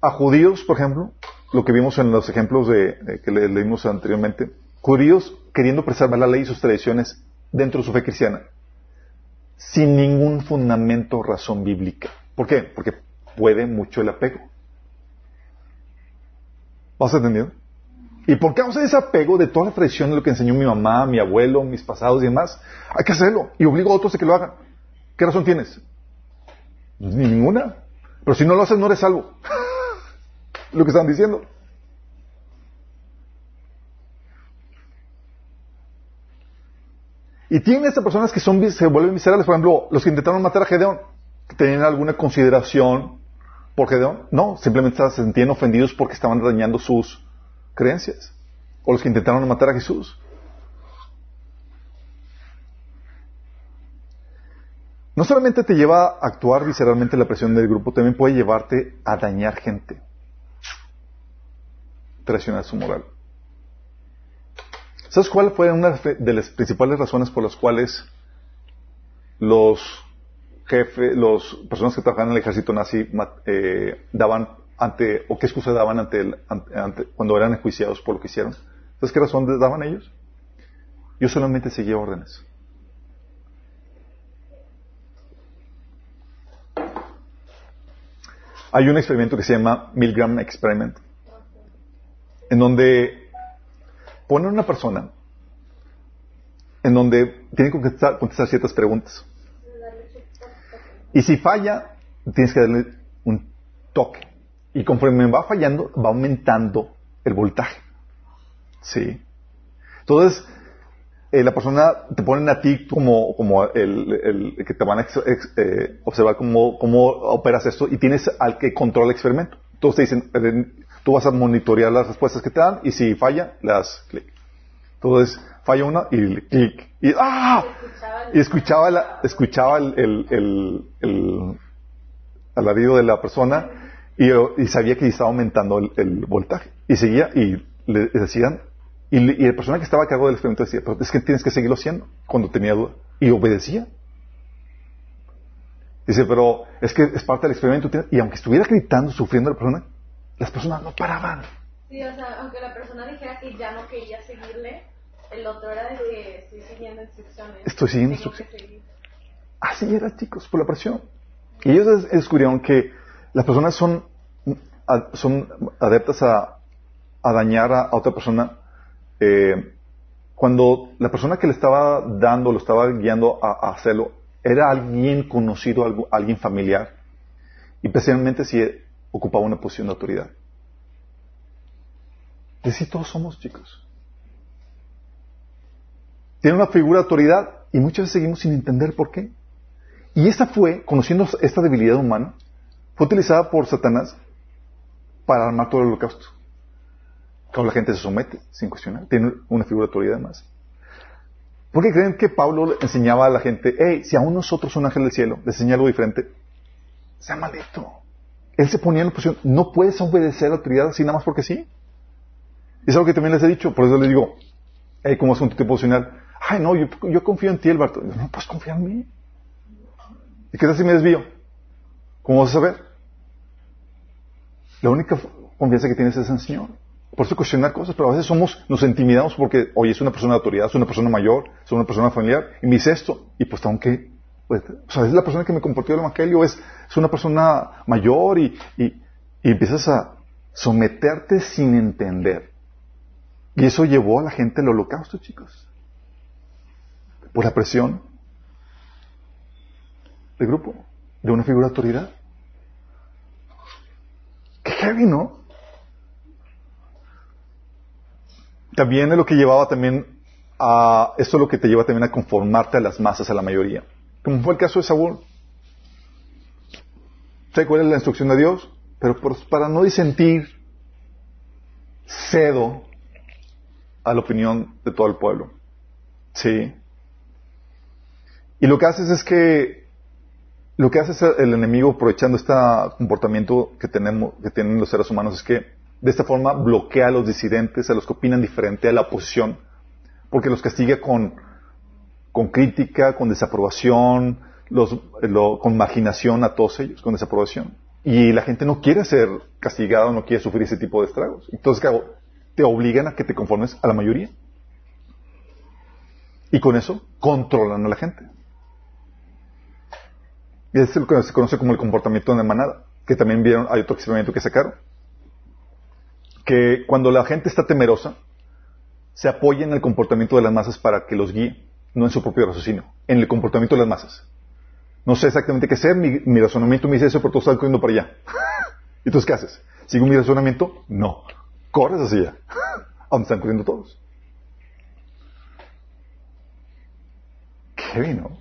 a judíos, por ejemplo, lo que vimos en los ejemplos que le, leímos anteriormente, judíos queriendo preservar la ley y sus tradiciones dentro de su fe cristiana, sin ningún fundamento razón bíblica. ¿Por qué? Porque puede mucho el apego. ¿Vas entendiendo? ¿Y por causa de ese apego de toda la tradición de lo que enseñó mi mamá, mi abuelo, mis pasados y demás? Hay que hacerlo. Y obligo a otros a que lo hagan. ¿Qué razón tienes? Ninguna. Pero si no lo haces, no eres salvo. lo que están diciendo. Y tiene estas personas que son, se vuelven miserables. Por ejemplo, los que intentaron matar a Gedeón, ¿tenían alguna consideración por Gedeón? No, simplemente se sentían ofendidos porque estaban dañando sus creencias. O los que intentaron matar a Jesús. No solamente te lleva a actuar visceralmente la presión del grupo, también puede llevarte a dañar gente traicionar su moral. ¿Sabes cuál fue una de las principales razones por las cuales los jefes, las personas que trabajaban en el ejército nazi eh, daban ante, o qué excusa daban ante, ante, cuando eran enjuiciados por lo que hicieron? ¿Sabes qué razón daban ellos? Yo solamente seguía órdenes. Hay un experimento que se llama Milgram Experiment, en donde ponen una persona en donde tiene que contestar, ciertas preguntas. Y si falla, tienes que darle un toque. Y conforme va fallando, va aumentando el voltaje. ¿Sí? Entonces, eh, la persona te ponen a ti como, como el, que te van a eh, observar cómo, cómo operas esto y tienes al que controla el experimento. Entonces te dicen, Tú vas a monitorear las respuestas que te dan y si falla, le das clic. Entonces, falla una y clic. Y, ¡ah! y escuchaba, la, escuchaba el, el, el, alarido de la persona y, y, sabía que estaba aumentando el, voltaje. Y seguía y le decían, y, y, la persona que estaba a cargo del experimento decía, pero es que tienes que seguirlo haciendo cuando tenía duda. Y obedecía. Dice, pero es que es parte del experimento. Y aunque estuviera gritando, sufriendo la persona, las personas no paraban. Sí, o sea, aunque la persona dijera que ya no quería seguirle, el otro era de que estoy siguiendo instrucciones. Estoy siguiendo instrucciones. Así era, chicos, por la presión. Y ellos descubrieron que las personas son, son adeptas a, a dañar a, otra persona eh, cuando la persona que le estaba dando, lo estaba guiando a, hacerlo, era alguien conocido, alguien familiar. Y especialmente si ocupaba una posición de autoridad. Y así todos somos, chicos. Tiene una figura de autoridad y muchas veces seguimos sin entender por qué. Y esta fue, conociendo esta debilidad humana, fue utilizada por Satanás para armar todo el holocausto. Cuando la gente se somete sin cuestionar, tiene una figura de autoridad más. ¿Por qué creen que Pablo enseñaba a la gente, hey, si aún nosotros un ángel del cielo le enseña algo diferente, sea maldito? Él se ponía en la posición, no puedes obedecer a la autoridad así nada más porque sí. Es algo que también les he dicho, por eso les digo, hey, ¿cómo es un tipo posicional? Ay, no, yo, confío en ti, Alberto. no puedes confiar en mí. ¿Y qué tal si me desvío? ¿Cómo vas a saber? La única confianza que tienes es en el Señor. Por eso cuestionar cosas, pero a veces somos, nos intimidamos porque, oye, es una persona de autoridad, es una persona mayor, es una persona familiar, y me dice esto, y pues tengo que pues, o sea, es la persona que me compartió el Evangelio, es, una persona mayor y, y, empiezas a, someterte sin entender. Y eso llevó a la gente al holocausto, chicos. Por la presión del grupo, de una figura de autoridad. Qué heavy, ¿no? También es lo que llevaba también a, esto es lo que te lleva también a conformarte a las masas, a la mayoría. Como fue el caso de Saúl. ¿Sabes cuál es la instrucción de Dios? Pero para no disentir, cedo a la opinión de todo el pueblo. Sí. Y lo que haces es que, lo que hace el enemigo aprovechando este comportamiento que tenemos, que tienen los seres humanos es que de esta forma bloquea a los disidentes, a los que opinan diferente, a la oposición, porque los castiga con, con crítica, con desaprobación, los, con marginación a todos ellos, con desaprobación. Y la gente no quiere ser castigada, no quiere sufrir ese tipo de estragos. Entonces, ¿qué hago? Te obligan a que te conformes a la mayoría. Y con eso controlan a la gente. Y es lo que se conoce como el comportamiento de manada, que también vieron, hay otro experimento que sacaron, que cuando la gente está temerosa, se apoya en el comportamiento de las masas para que los guíe, no en su propio raciocinio, en el comportamiento de las masas. No sé exactamente qué hacer, mi, razonamiento me dice eso, pero todos están corriendo para allá. ¿Y entonces qué haces? ¿Sigo mi razonamiento? No. Corres hacia allá. ¿A están corriendo todos? Qué vino.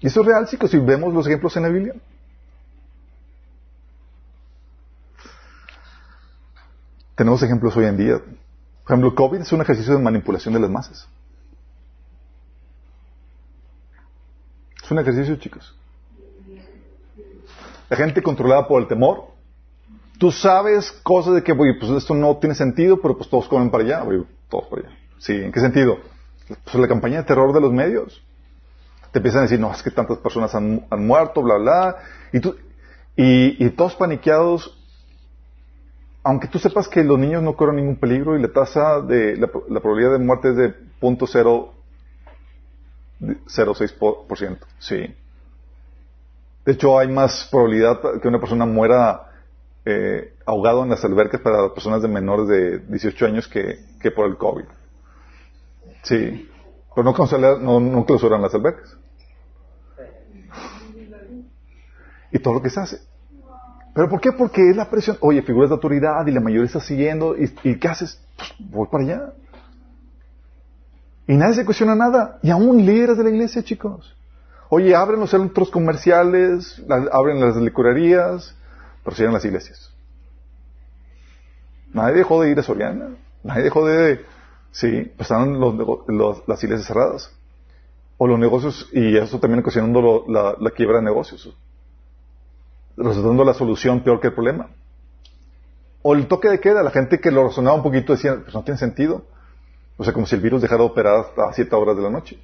Y eso es real, chicos, si vemos los ejemplos en la Biblia. Tenemos ejemplos hoy en día. Por ejemplo, COVID es un ejercicio de manipulación de las masas. Es un ejercicio, chicos. La gente controlada por el temor. Tú sabes cosas de que, pues esto no tiene sentido, pero pues todos comen para allá, todos para allá. Sí, ¿en qué sentido? Pues la campaña de terror de los medios. Te empiezan a decir, no, es que tantas personas han, muerto, bla, bla. Y, tú, y, todos paniqueados, aunque tú sepas que los niños no corren ningún peligro y la tasa de, la, la probabilidad de muerte es de .0 0,6%. Sí. De hecho, hay más probabilidad que una persona muera eh, ahogado en las albercas para personas de menores de 18 años que, que por el COVID. Sí. Pero no, no, no clausuran las albercas. Y todo lo que se hace. ¿Pero por qué? Porque es la presión. Oye, figuras de autoridad y la mayoría está siguiendo. ¿Y, y qué haces? Pues voy para allá. Y nadie se cuestiona nada. Y aún líderes de la iglesia, chicos. Oye, abren los centros comerciales, abren las licorerías, pero cierran las iglesias. Nadie dejó de ir a Soriana. Nadie dejó de... Sí, pues están los, las iglesias cerradas. O los negocios, y eso también ocasionando la, la, quiebra de negocios. Resultando la solución peor que el problema. O el toque de queda, la gente que lo razonaba un poquito decía, pues no tiene sentido. O sea, como si el virus dejara de operar hasta 7 horas de la noche.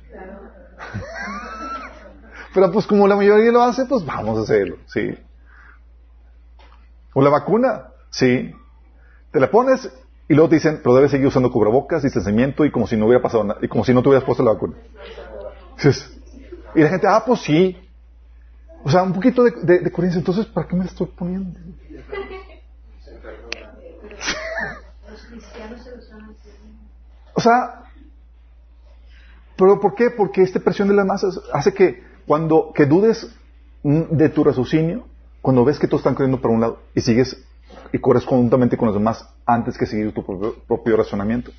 Pero pues como la mayoría lo hace, pues vamos a hacerlo, sí. O la vacuna, sí. Te la pones y luego te dicen, pero debes seguir usando cubrebocas, distanciamiento y como si no hubiera pasado nada, y como si no te hubieras puesto la vacuna. Y la gente, ah, pues sí. O sea, un poquito de, de, coherencia. Entonces, ¿para qué me la estoy poniendo? O sea, ¿pero por qué? Porque esta presión de las masas hace que cuando que dudes de tu raciocinio, cuando ves que todos están corriendo para un lado y sigues y corres conjuntamente con los demás antes que seguir tu propio, razonamiento.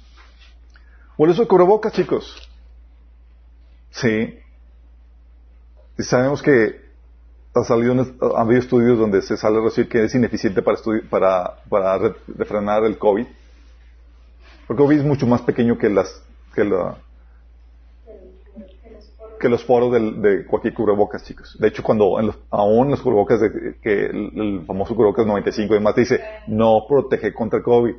O el uso de cubrebocas, chicos. Sí. Y sabemos que ha salido, ha habido estudios donde se sale a decir que es ineficiente para, para, para refrenar el COVID. Porque COVID es mucho más pequeño que las que la que los poros de cualquier cubrebocas, chicos. De hecho, cuando en los, aún los cubrebocas, de, que el, famoso cubrebocas 95 y demás te dice, no protege contra el COVID.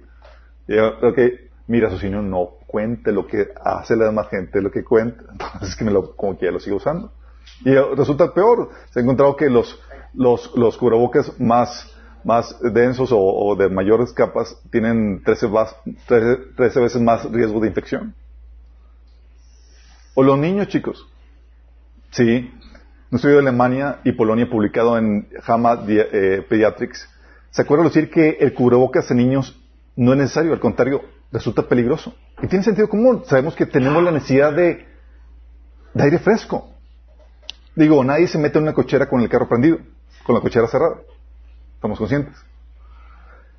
Y yo, que mira, Socinio, no cuente lo que hace la demás gente, lo que cuenta. Entonces, que me lo, como que ya lo sigo usando. Y resulta peor. Se ha encontrado que los, los, los cubrebocas más más densos o, de mayores capas tienen 13, 13, veces más riesgo de infección. O los niños, chicos. Sí. Un estudio de Alemania y Polonia publicado en JAMA eh, Pediatrics se acuerda decir que el cubrebocas en niños no es necesario, al contrario, resulta peligroso. Y tiene sentido común. Sabemos que tenemos la necesidad de, de aire fresco. Digo, nadie se mete en una cochera con el carro prendido, con la cochera cerrada. Estamos conscientes.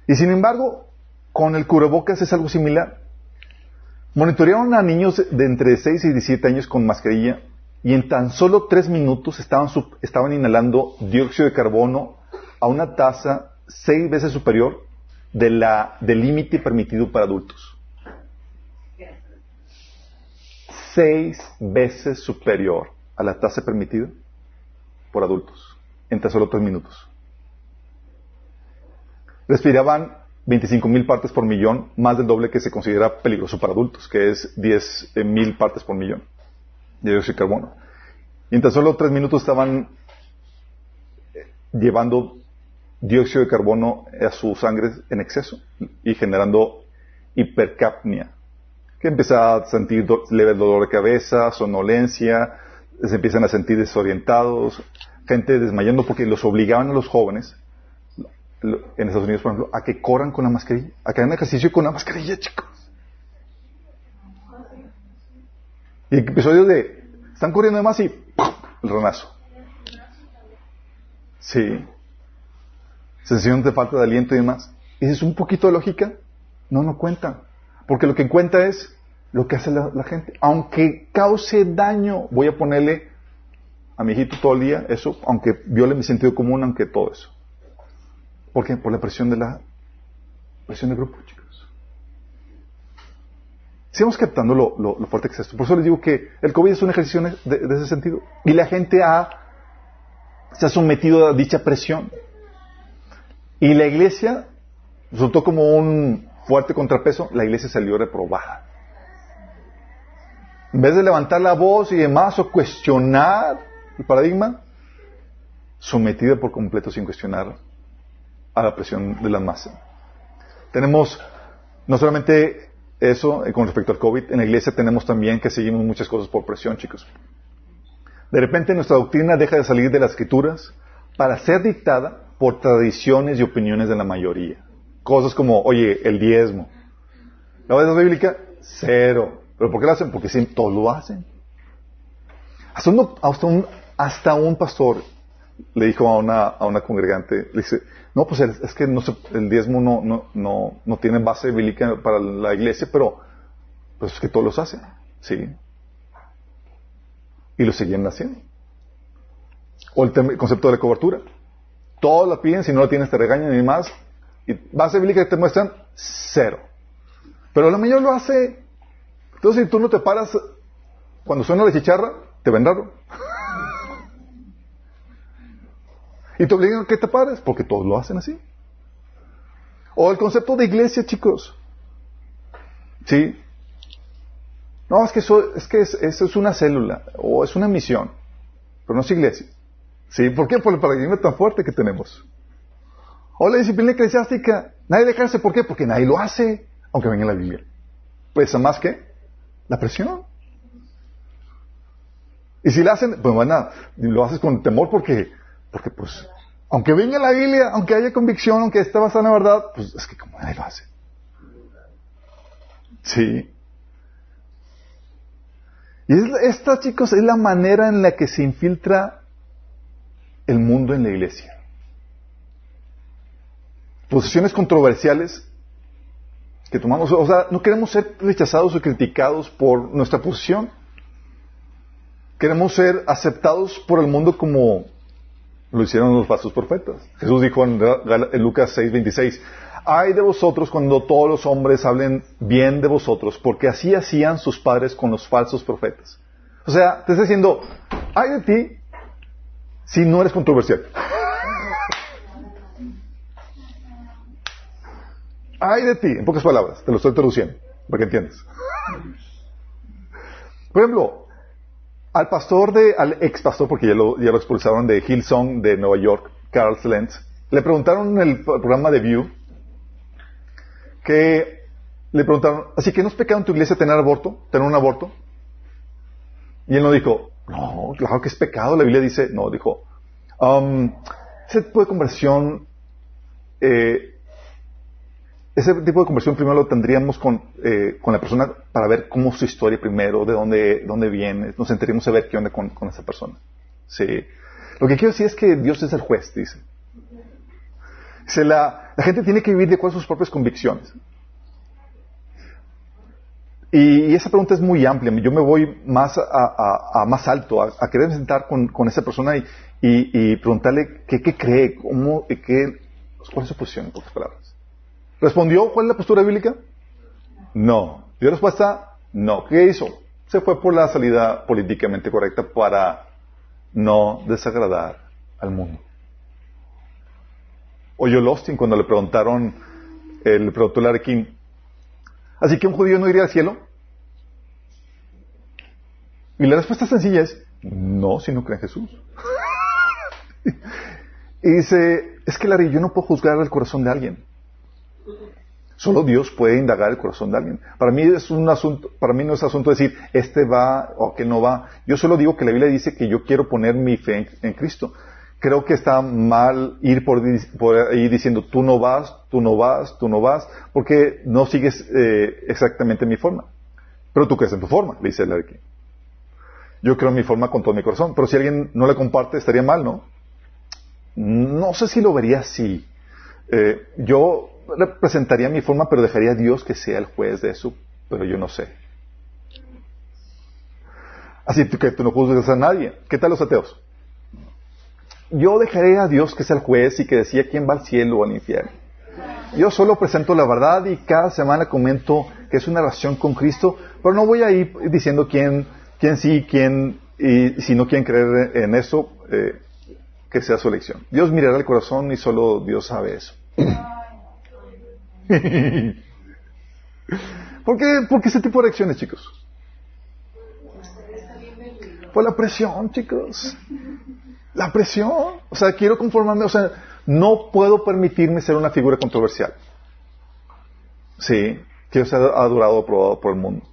Y sin embargo, con el cubrebocas es algo similar. Monitorearon a niños de entre 6 y 17 años con mascarilla y en tan solo 3 minutos estaban, estaban inhalando dióxido de carbono a una tasa 6 veces superior de la, del límite permitido para adultos. 6 veces superior a la tasa permitida por adultos en tan solo 3 minutos. Respiraban 25 mil partes por millón, más del doble que se considera peligroso para adultos, que es 10 mil partes por millón de dióxido de carbono. Y en tan solo tres minutos estaban eh, llevando dióxido de carbono a su sangre en exceso y generando hipercapnia, que empieza a sentir leve dolor de cabeza, somnolencia, se empiezan a sentir desorientados, gente desmayando porque los obligaban a los jóvenes en Estados Unidos, por ejemplo, a que corran con la mascarilla, a que hagan ejercicio con la mascarilla, chicos. Y episodios de, están corriendo de más y el ranazo. Sí. Sensación de falta de aliento y demás. Y dices, un poquito de lógica, no, no cuenta. Porque lo que cuenta es lo que hace la gente. Aunque cause daño, voy a ponerle a mi hijito todo el día eso, aunque viole mi sentido común, aunque todo eso. ¿Por qué? Por la presión de la presión del grupo, chicos. Sigamos captando lo, lo- fuerte que es esto. Por eso les digo que el COVID es un ejercicio de, de ese sentido. Y la gente ha, se ha sometido a dicha presión. Y la iglesia resultó como un fuerte contrapeso, la iglesia salió reprobada. En vez de levantar la voz y demás o cuestionar el paradigma, sometida por completo sin cuestionar a la presión de la masa. Tenemos no solamente eso eh, con respecto al COVID, en la iglesia tenemos también que seguimos muchas cosas por presión, chicos. De repente nuestra doctrina deja de salir de las escrituras para ser dictada por tradiciones y opiniones de la mayoría. Cosas como, oye, el diezmo. La verdad bíblica, cero. ¿Pero por qué lo hacen? Porque sí, todos lo hacen. Hasta, uno- hasta un, hasta un pastor le dijo a una congregante, le dice, no, pues es que el diezmo no, no, no, no tiene base bíblica para la iglesia, pero pues es que todos los hacen. Sí. Y lo seguían haciendo. O el concepto de la cobertura. Todos la piden, si no la tienes te regañan y más. Y base bíblica te muestran, cero. Pero la mayoría lo hace. Entonces, si tú no te paras cuando suena la chicharra, te ven raro. Y te obligan a que te pares, porque todos lo hacen así. O el concepto de iglesia, chicos. ¿Sí? No, es que eso, es que es- eso es una célula, o es una misión, pero no es iglesia. ¿Sí? ¿Por qué? Por el paradigma tan fuerte que tenemos. O la disciplina eclesiástica, nadie dejarse, ¿por qué? Porque nadie lo hace, aunque venga en la Biblia. Pues más que la presión. Y si la hacen, pues van a, lo haces con temor porque, porque pues, aunque venga en la Biblia, aunque haya convicción, aunque esté basada en la verdad, pues es que como nadie lo hace. Sí. Y es- esta, chicos, es la manera en la que se infiltra el mundo en la iglesia. Posiciones controversiales que tomamos, o sea, no queremos ser rechazados o criticados por nuestra posición. Queremos ser aceptados por el mundo como lo hicieron los falsos profetas. Jesús dijo en, en Lucas 6:26, ay de vosotros cuando todos los hombres hablen bien de vosotros, porque así hacían sus padres con los falsos profetas. O sea, te está diciendo, ay de ti si no eres controversial. Ay de ti, en pocas palabras, te lo estoy traduciendo, para que entiendas. Por ejemplo, al pastor de, al ex pastor, porque ya lo, expulsaron de Hillsong de Nueva York, Carl Lentz, le preguntaron en el programa de View que le preguntaron, así que no es pecado en tu iglesia tener aborto, tener un aborto. Y él no dijo, no, claro que es pecado. La Biblia dice, no, dijo, um, ese tipo de conversión eh, ese tipo de conversión primero lo tendríamos con, eh, con la persona para ver cómo su historia primero, de dónde, dónde viene, nos sentaríamos a ver qué onda con, con esa persona. Sí. Lo que quiero decir es que Dios es el juez, dice. Dice, la, la gente tiene que vivir de acuerdo a sus propias convicciones. Y, esa pregunta es muy amplia. Yo me voy más a, a- a más alto, a, a querer sentar con, con esa persona y, y- preguntarle qué, qué cree, cómo, qué, cuál es su posición, en pocas palabras. ¿Respondió cuál es la postura bíblica? No. ¿Dio respuesta? No. ¿Qué hizo? Se fue por la salida políticamente correcta para no desagradar al mundo. Oyó Austin cuando le preguntaron, le preguntó Larry King, ¿así que un judío no iría al cielo? Y la respuesta sencilla es, no, si no cree en Jesús. y dice, es que Larry, yo no puedo juzgar el corazón de alguien. Solo Dios puede indagar el corazón de alguien. Para mí es un asunto, para mí no es asunto de decir este va o que no va. Yo solo digo que la Biblia dice que yo quiero poner mi fe en, Cristo. Creo que está mal ir por, ahí diciendo tú no vas, tú no vas, tú no vas, porque no sigues eh, exactamente mi forma. Pero tú crees en tu forma, le dice Larry King. Yo creo en mi forma con todo mi corazón. Pero si alguien no la comparte, estaría mal, ¿no? No sé si lo vería así. Eh, yo representaría mi forma, pero dejaría a Dios que sea el juez de eso, pero yo no sé. Así que tú no juzgues a nadie. ¿Qué tal los ateos? Yo dejaré a Dios que sea el juez y que decida quién va al cielo o al infierno. Yo solo presento la verdad y cada semana comento que es una relación con Cristo, pero no voy a ir diciendo quién, quién sí, quién, y si no quieren creer en eso, eh, que sea su elección. Dios mirará el corazón y solo Dios sabe eso. ¿Por qué, ¿Por qué ese tipo de reacciones, chicos? Por la presión, chicos. La presión. O sea, quiero conformarme. O sea, no puedo permitirme ser una figura controversial. Sí, quiero ser adorado, aprobado por el mundo.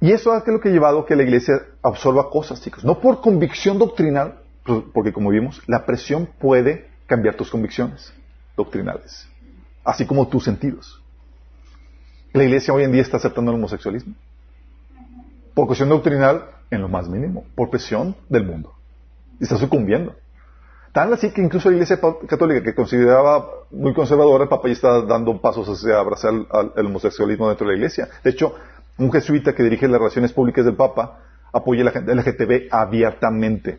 Y eso es lo que ha llevado a que la iglesia absorba cosas, chicos. No por convicción doctrinal, porque como vimos, la presión puede cambiar tus convicciones doctrinales, así como tus sentidos. La iglesia hoy en día está aceptando el homosexualismo. Por cuestión doctrinal, en lo más mínimo, por presión del mundo. Y está sucumbiendo. Tan así que incluso la iglesia católica, que consideraba muy conservadora, el Papa ya está dando pasos hacia abrazar al homosexualismo dentro de la iglesia. De hecho, un jesuita que dirige las relaciones públicas del Papa apoya la LGTB abiertamente.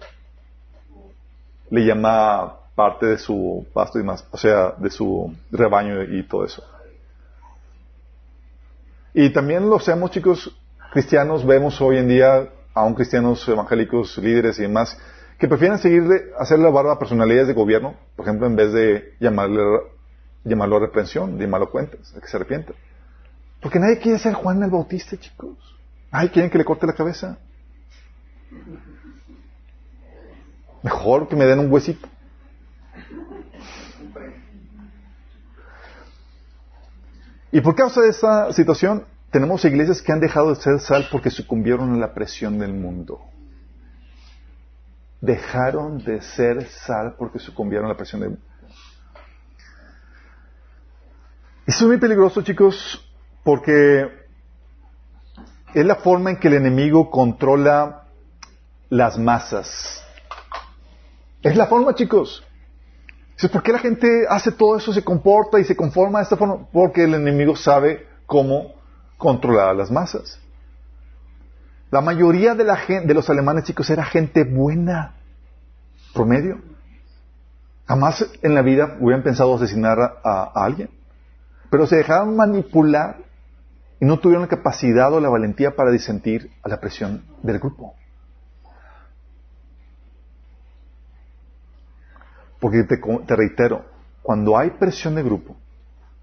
Le llama parte de su pasto y más, o sea, de su rebaño y todo eso. Y también lo seamos, chicos, cristianos, vemos hoy en día, aún cristianos evangélicos, líderes y demás, que prefieren seguirle, hacer la barba a personalidades de gobierno, por ejemplo, en vez de llamarle, llamarlo a reprensión, llamarlo cuentas, a que se arrepienta. Porque nadie quiere ser Juan el Bautista, chicos. Ay, quieren que le corte la cabeza. Mejor que me den un huesito. Y por causa de esta situación, tenemos iglesias que han dejado de ser sal porque sucumbieron a la presión del mundo. Dejaron de ser sal porque sucumbieron a la presión del mundo. Eso es muy peligroso, chicos, porque es la forma en que el enemigo controla las masas. Es la forma, chicos. ¿Por qué la gente hace todo eso, se comporta y se conforma de esta forma? Porque el enemigo sabe cómo controlar a las masas. La mayoría de, la gente, de los alemanes, chicos, era gente buena, promedio. Jamás en la vida hubieran pensado asesinar a, a alguien. Pero se dejaron manipular y no tuvieron la capacidad o la valentía para disentir a la presión del grupo. Porque te, te, reitero, cuando hay presión de grupo,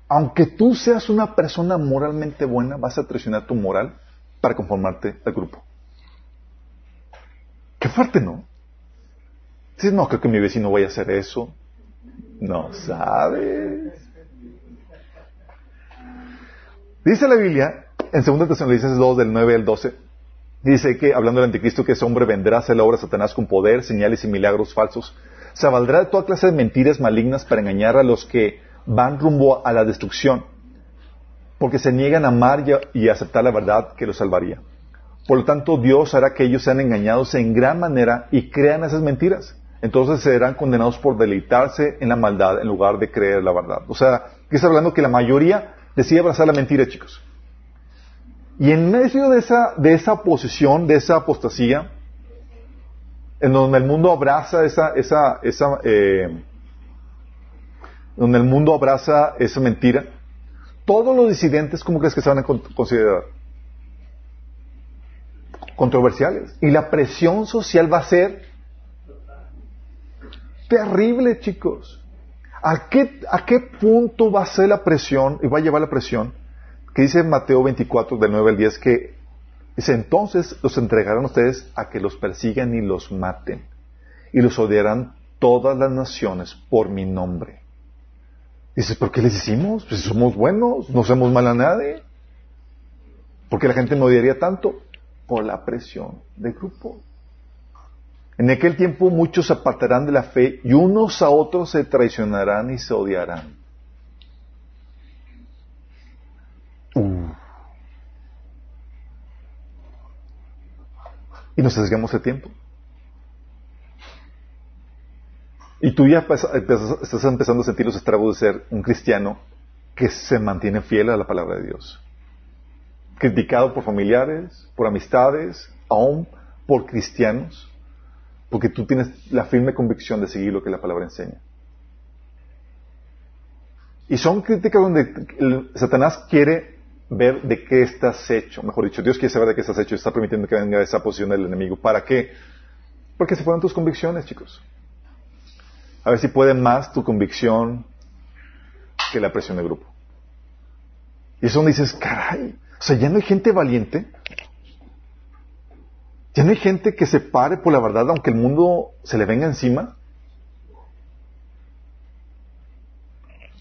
aunque tú seas una persona moralmente buena, vas a traicionar tu moral para conformarte al grupo. Qué fuerte, ¿no? Dices, no, creo que mi vecino vaya a hacer eso. No sabes. Dice la Biblia, en 2 Tesalonicenses 2, del 9 al 12, dice que, hablando del anticristo, que ese hombre vendrá a hacer la obra de Satanás con poder, señales y milagros falsos. Se valdrá de toda clase de mentiras malignas para engañar a los que van rumbo a la destrucción, porque se niegan a amar y a, y a aceptar la verdad que los salvaría. Por lo tanto, Dios hará que ellos sean engañados en gran manera y crean esas mentiras. Entonces serán condenados por deleitarse en la maldad en lugar de creer la verdad. O sea, que está hablando que la mayoría decide abrazar la mentira, chicos. Y en medio de esa, de esa posición, de esa apostasía, en donde el mundo abraza esa, esa, esa, eh, donde el mundo abraza esa mentira, todos los disidentes, ¿cómo crees que se van a con- considerar? Controversiales. Y la presión social va a ser terrible, chicos. ¿A qué, ¿A qué punto va a ser la presión y va a llevar la presión? Que dice Mateo 24, del 9 al 10, que dice, entonces los entregarán ustedes a que los persigan y los maten. Y los odiarán todas las naciones por mi nombre. Dices, ¿por qué les hicimos? Pues somos buenos, no hacemos mal a nadie. ¿Por qué la gente me odiaría tanto? Por la presión del grupo. En aquel tiempo muchos se apartarán de la fe y unos a otros se traicionarán y se odiarán. Uh. Y nos arriesgamos el tiempo. Y tú ya estás empezando a sentir los estragos de ser un cristiano que se mantiene fiel a la palabra de Dios. Criticado por familiares, por amistades, aún por cristianos, porque tú tienes la firme convicción de seguir lo que la palabra enseña. Y son críticas donde Satanás quiere ver de qué estás hecho. Mejor dicho, Dios quiere saber de qué estás hecho está permitiendo que venga esa posición del enemigo. ¿Para qué? Porque se fueron tus convicciones, chicos. A ver si puede más tu convicción que la presión del grupo. Y eso donde dices, caray, o sea, ya no hay gente valiente. Ya no hay gente que se pare por la verdad aunque el mundo se le venga encima.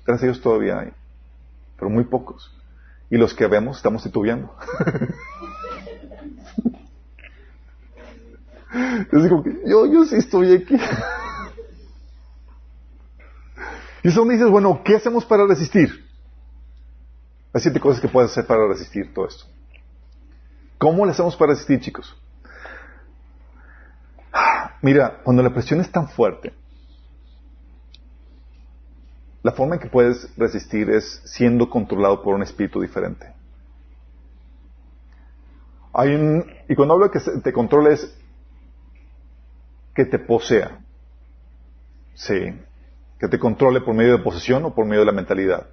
Gracias a Dios todavía hay, pero muy pocos. Y los que vemos estamos titubeando. Yo, yo sí estoy aquí. Y eso donde dices, bueno, ¿qué hacemos para resistir? Hay siete cosas que puedes hacer para resistir todo esto. ¿Cómo le hacemos para resistir, chicos? Mira, cuando la presión es tan fuerte, la forma en que puedes resistir es siendo controlado por un espíritu diferente. Hay un, y cuando hablo de que te controle es que te posea. Sí. Que te controle por medio de posesión o por medio de la mentalidad.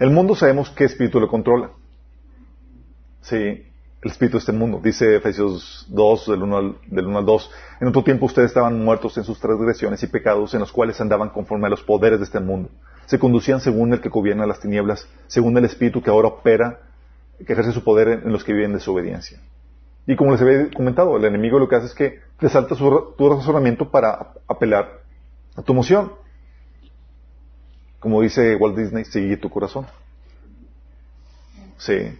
El mundo sabemos qué espíritu lo controla. Sí, el espíritu de este mundo. Dice Efesios 2, del 1, al, del 1 al 2. En otro tiempo ustedes estaban muertos en sus transgresiones y pecados en los cuales andaban conforme a los poderes de este mundo. Se conducían según el que gobierna las tinieblas, según el espíritu que ahora opera, que ejerce su poder en los que viven en desobediencia. Y como les había comentado, el enemigo lo que hace es que te salta su, tu razonamiento para apelar a tu emoción. Como dice Walt Disney, sigue tu corazón. Sí,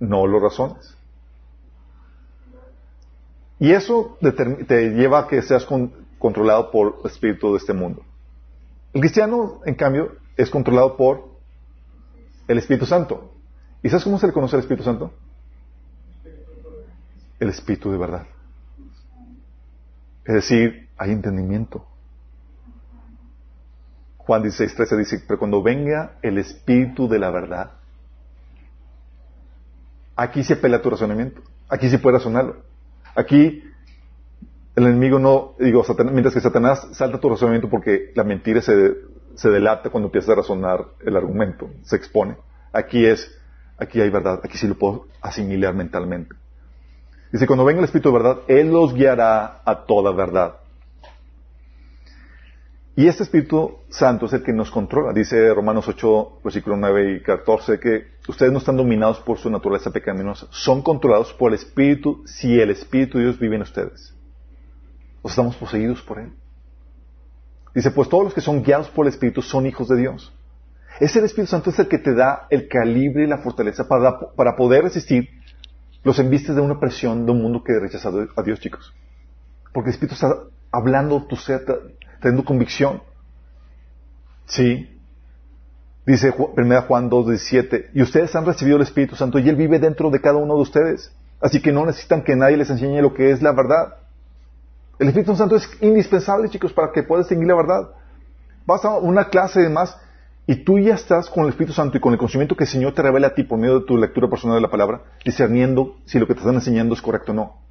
no lo razones. Y eso te lleva a que seas con- controlado por el espíritu de este mundo. El cristiano, en cambio, es controlado por el Espíritu Santo. ¿Y sabes cómo se le conoce al Espíritu Santo? El Espíritu de verdad. Es decir, hay entendimiento. Juan 16, 13 dice, pero cuando venga el Espíritu de la verdad, aquí se apela tu razonamiento, aquí sí puede razonarlo. Aquí el enemigo no, digo, Satanás- mientras que Satanás salta tu razonamiento porque la mentira se, se delata cuando empiezas a razonar el argumento, se expone. Aquí es, aquí hay verdad, aquí sí lo puedo asimilar mentalmente. Dice, cuando venga el Espíritu de verdad, Él los guiará a toda verdad. Y este Espíritu Santo es el que nos controla. Dice Romanos 8, versículo 9 y 14, que ustedes no están dominados por su naturaleza pecaminosa, son controlados por el Espíritu si el Espíritu de Dios vive en ustedes. O estamos poseídos por Él. Dice, pues todos los que son guiados por el Espíritu son hijos de Dios. Ese Espíritu Santo es el que te da el calibre y la fortaleza para, para poder resistir los embistes de una presión de un mundo que rechaza a Dios, chicos. Porque el Espíritu está hablando tu ser, trayendo convicción. Sí. Dice 1 Juan 2.17, y ustedes han recibido el Espíritu Santo y Él vive dentro de cada uno de ustedes. Así que no necesitan que nadie les enseñe lo que es la verdad. El Espíritu Santo es indispensable, chicos, para que puedas seguir la verdad. Vas a una clase de más y tú ya estás con el Espíritu Santo y con el conocimiento que el Señor te revela a ti por medio de tu lectura personal de la palabra, discerniendo si lo que te están enseñando es correcto o no.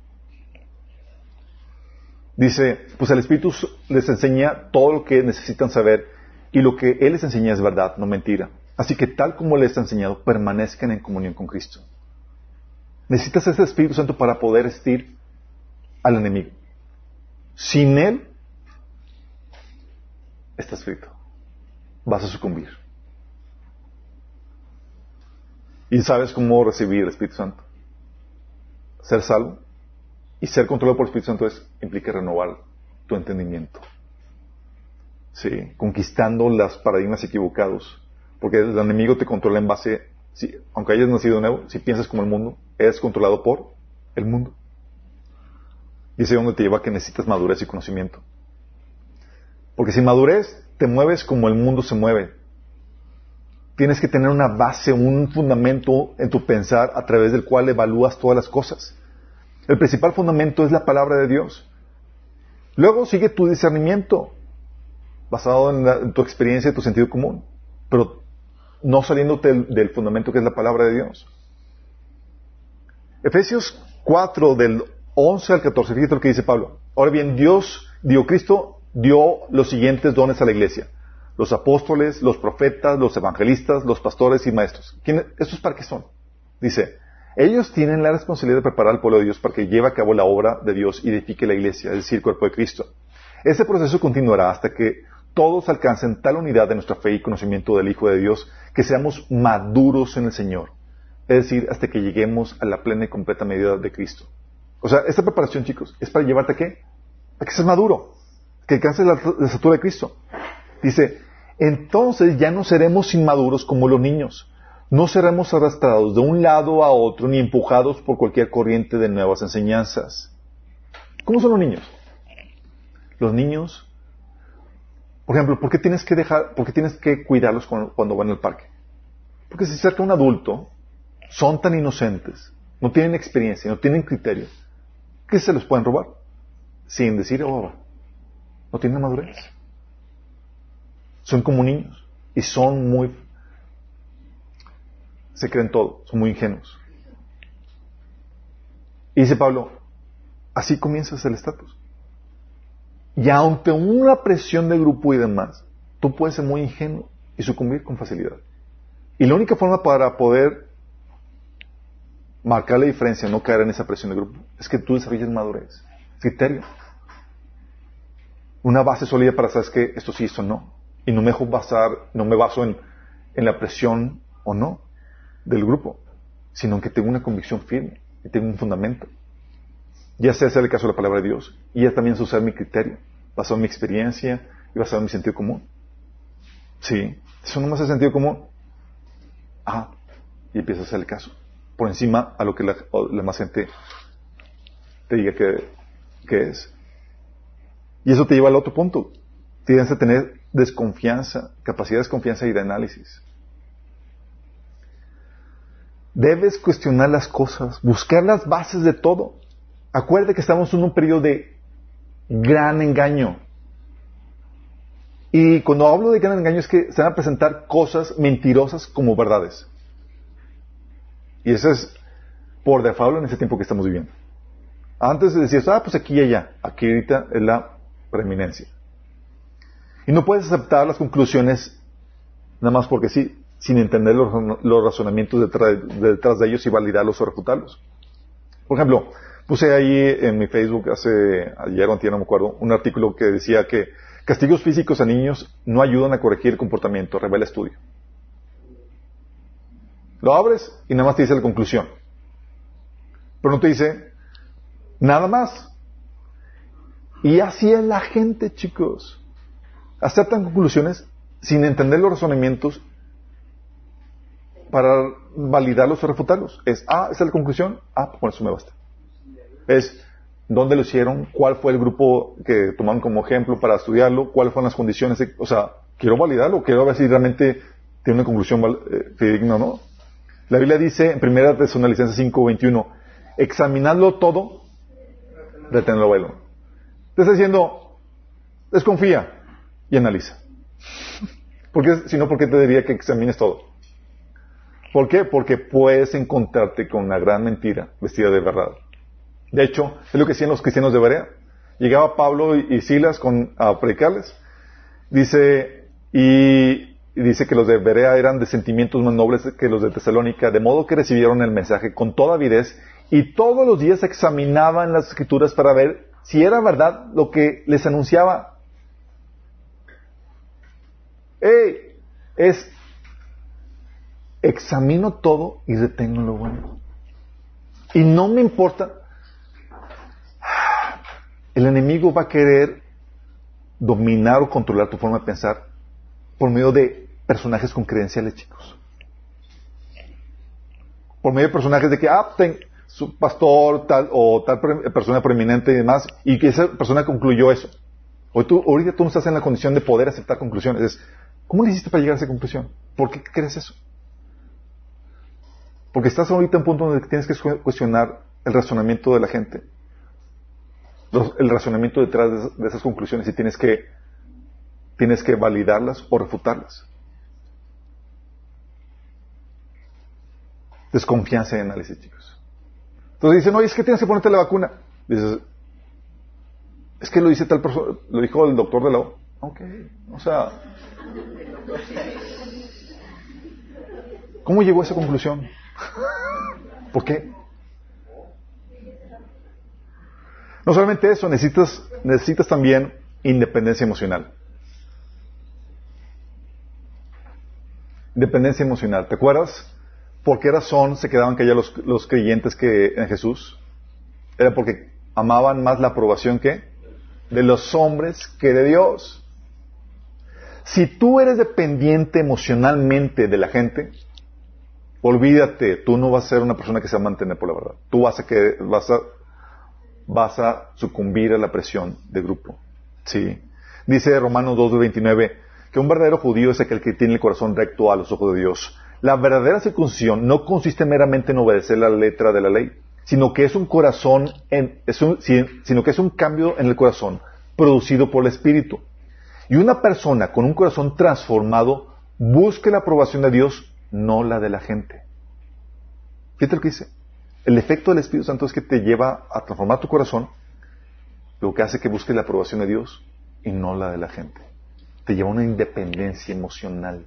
Dice, pues el Espíritu les enseña todo lo que necesitan saber y lo que Él les enseña es verdad, no mentira. Así que tal como les ha enseñado, permanezcan en comunión con Cristo. Necesitas ese Espíritu Santo para poder estir al enemigo. Sin Él, estás frito. Vas a sucumbir. ¿Y sabes cómo recibir el Espíritu Santo? Ser salvo y ser controlado por el Espíritu Santo es, implica renovar tu entendimiento. Sí, conquistando los paradigmas equivocados. Porque el enemigo te controla en base, si, aunque hayas nacido nuevo, si piensas como el mundo, eres controlado por el mundo. Y ese es donde te lleva a que necesitas madurez y conocimiento. Porque sin madurez te mueves como el mundo se mueve. Tienes que tener una base, un fundamento en tu pensar a través del cual evalúas todas las cosas. El principal fundamento es la palabra de Dios. Luego sigue tu discernimiento, basado en, tu experiencia y tu sentido común, pero no saliéndote del, fundamento que es la palabra de Dios. Efesios 4 del 11 al 14, fíjate lo que dice Pablo. Ahora bien, Dios, dio Cristo, dio los siguientes dones a la iglesia. Los apóstoles, los profetas, los evangelistas, los pastores y maestros. ¿Estos para qué son? Dice, ellos tienen la responsabilidad de preparar al pueblo de Dios para que lleve a cabo la obra de Dios y edifique la iglesia, es decir, el cuerpo de Cristo. Ese proceso continuará hasta que todos alcancen tal unidad de nuestra fe y conocimiento del Hijo de Dios que seamos maduros en el Señor. Es decir, hasta que lleguemos a la plena y completa medida de Cristo. O sea, esta preparación, chicos, es para llevarte a qué? A que seas maduro, que alcances la, la estatura de Cristo. Dice, entonces ya no seremos inmaduros como los niños no seremos arrastrados de un lado a otro ni empujados por cualquier corriente de nuevas enseñanzas. ¿Cómo son los niños? Los niños, por ejemplo, ¿por qué tienes que dejar, por qué tienes que cuidarlos cuando, van al parque? Porque si se acerca un adulto, son tan inocentes, no tienen experiencia, no tienen criterio, que se los pueden robar sin decir, oh, no tienen madurez. Son como niños y son muy se creen todo, son muy ingenuos. Y dice Pablo, así comienzas el estatus. Y ante una presión de grupo y demás, tú puedes ser muy ingenuo y sucumbir con facilidad. Y la única forma para poder marcar la diferencia, no caer en esa presión de grupo, es que tú desarrolles madurez, criterio. Una base sólida para saber que esto sí, esto no. Y no me dejo basar, no me baso en la presión o no del grupo, sino que tengo una convicción firme, que tengo un fundamento. Ya sé hacer el caso de la palabra de Dios y ya también usar mi criterio, basado en mi experiencia y basado en mi sentido común. Sí, eso no más hace sentido común. Ah, y empieza a hacer el caso. Por encima a lo que la, más gente te diga que, es. Y eso te lleva al otro punto. Tienes que tener desconfianza, capacidad de desconfianza y de análisis. Debes cuestionar las cosas, buscar las bases de todo. Acuérdate que estamos en un periodo de gran engaño. Y cuando hablo de gran engaño es que se van a presentar cosas mentirosas como verdades. Y eso es por default en ese tiempo que estamos viviendo. Antes decías, ah, pues aquí y allá. Aquí ahorita es la preeminencia. Y no puedes aceptar las conclusiones nada más porque sí sin entender los, razonamientos detrás, de ellos y validarlos o refutarlos. Por ejemplo, puse ahí en mi Facebook hace ayer o antes, no me acuerdo, un artículo que decía que castigos físicos a niños no ayudan a corregir el comportamiento, revela estudio. Lo abres y nada más te dice la conclusión. Pero no te dice nada más. Y así es la gente, chicos. Aceptan conclusiones sin entender los razonamientos para validarlos o refutarlos. Es, ah, esa es la conclusión, ah, pues eso me basta. Es, ¿dónde lo hicieron? ¿Cuál fue el grupo que tomaron como ejemplo para estudiarlo? ¿Cuáles fueron las condiciones? o sea, quiero validarlo, quiero ver si realmente tiene una conclusión eh, fidedigna, ¿no? La Biblia dice en primera licencia 5, 21, examinadlo todo, retenlo bueno. Te está diciendo, desconfía y analiza. Porque, si no, ¿por qué te diría que examines todo? ¿Por qué? Porque puedes encontrarte con una gran mentira vestida de verdad. De hecho, es lo que hacían los cristianos de Berea. Llegaba Pablo y Silas con, a predicarles. Dice, y, dice que los de Berea eran de sentimientos más nobles que los de Tesalónica, de modo que recibieron el mensaje con toda avidez y todos los días examinaban las escrituras para ver si era verdad lo que les anunciaba. ¡Ey! Es examino todo y retengo lo bueno. Y no me importa. El enemigo va a querer dominar o controlar tu forma de pensar por medio de personajes con credenciales, chicos. Por medio de personajes de que, ah, ten, su pastor tal o tal persona preeminente y demás, y que esa persona concluyó eso. Hoy tú, ahorita tú no estás en la condición de poder aceptar conclusiones. Es, ¿Cómo le hiciste para llegar a esa conclusión? ¿Por qué crees eso? Porque estás ahorita en un punto donde tienes que cuestionar el razonamiento de la gente, el razonamiento detrás de esas conclusiones y tienes que, tienes que validarlas o refutarlas. Desconfianza y análisis, chicos. Entonces dicen, oye, es que tienes que ponerte la vacuna. Dices, es que lo dice tal persona, lo dijo el doctor de la O. Ok, o sea, ¿cómo llegó a esa conclusión? ¿Por qué? No solamente eso, necesitas, necesitas también independencia emocional. Independencia emocional. ¿Te acuerdas? ¿Por qué razón se quedaban callados los, los creyentes que en Jesús? Era porque amaban más la aprobación que de los hombres que de Dios. Si tú eres dependiente emocionalmente de la gente, olvídate, tú no vas a ser una persona que se va a mantener por la verdad. Tú vas a, que, vas a, vas a sucumbir a la presión de grupo. ¿Sí? Dice Romanos 2.29 que un verdadero judío es aquel que tiene el corazón recto a los ojos de Dios. La verdadera circuncisión no consiste meramente en obedecer la letra de la ley, sino que es un corazón, en, sino que es un cambio en el corazón producido por el Espíritu. Y una persona con un corazón transformado busca la aprobación de Dios, no la de la gente. Fíjate lo que dice. El efecto del Espíritu Santo es que te lleva a transformar tu corazón, lo que hace que busques la aprobación de Dios y no la de la gente. Te lleva a una independencia emocional.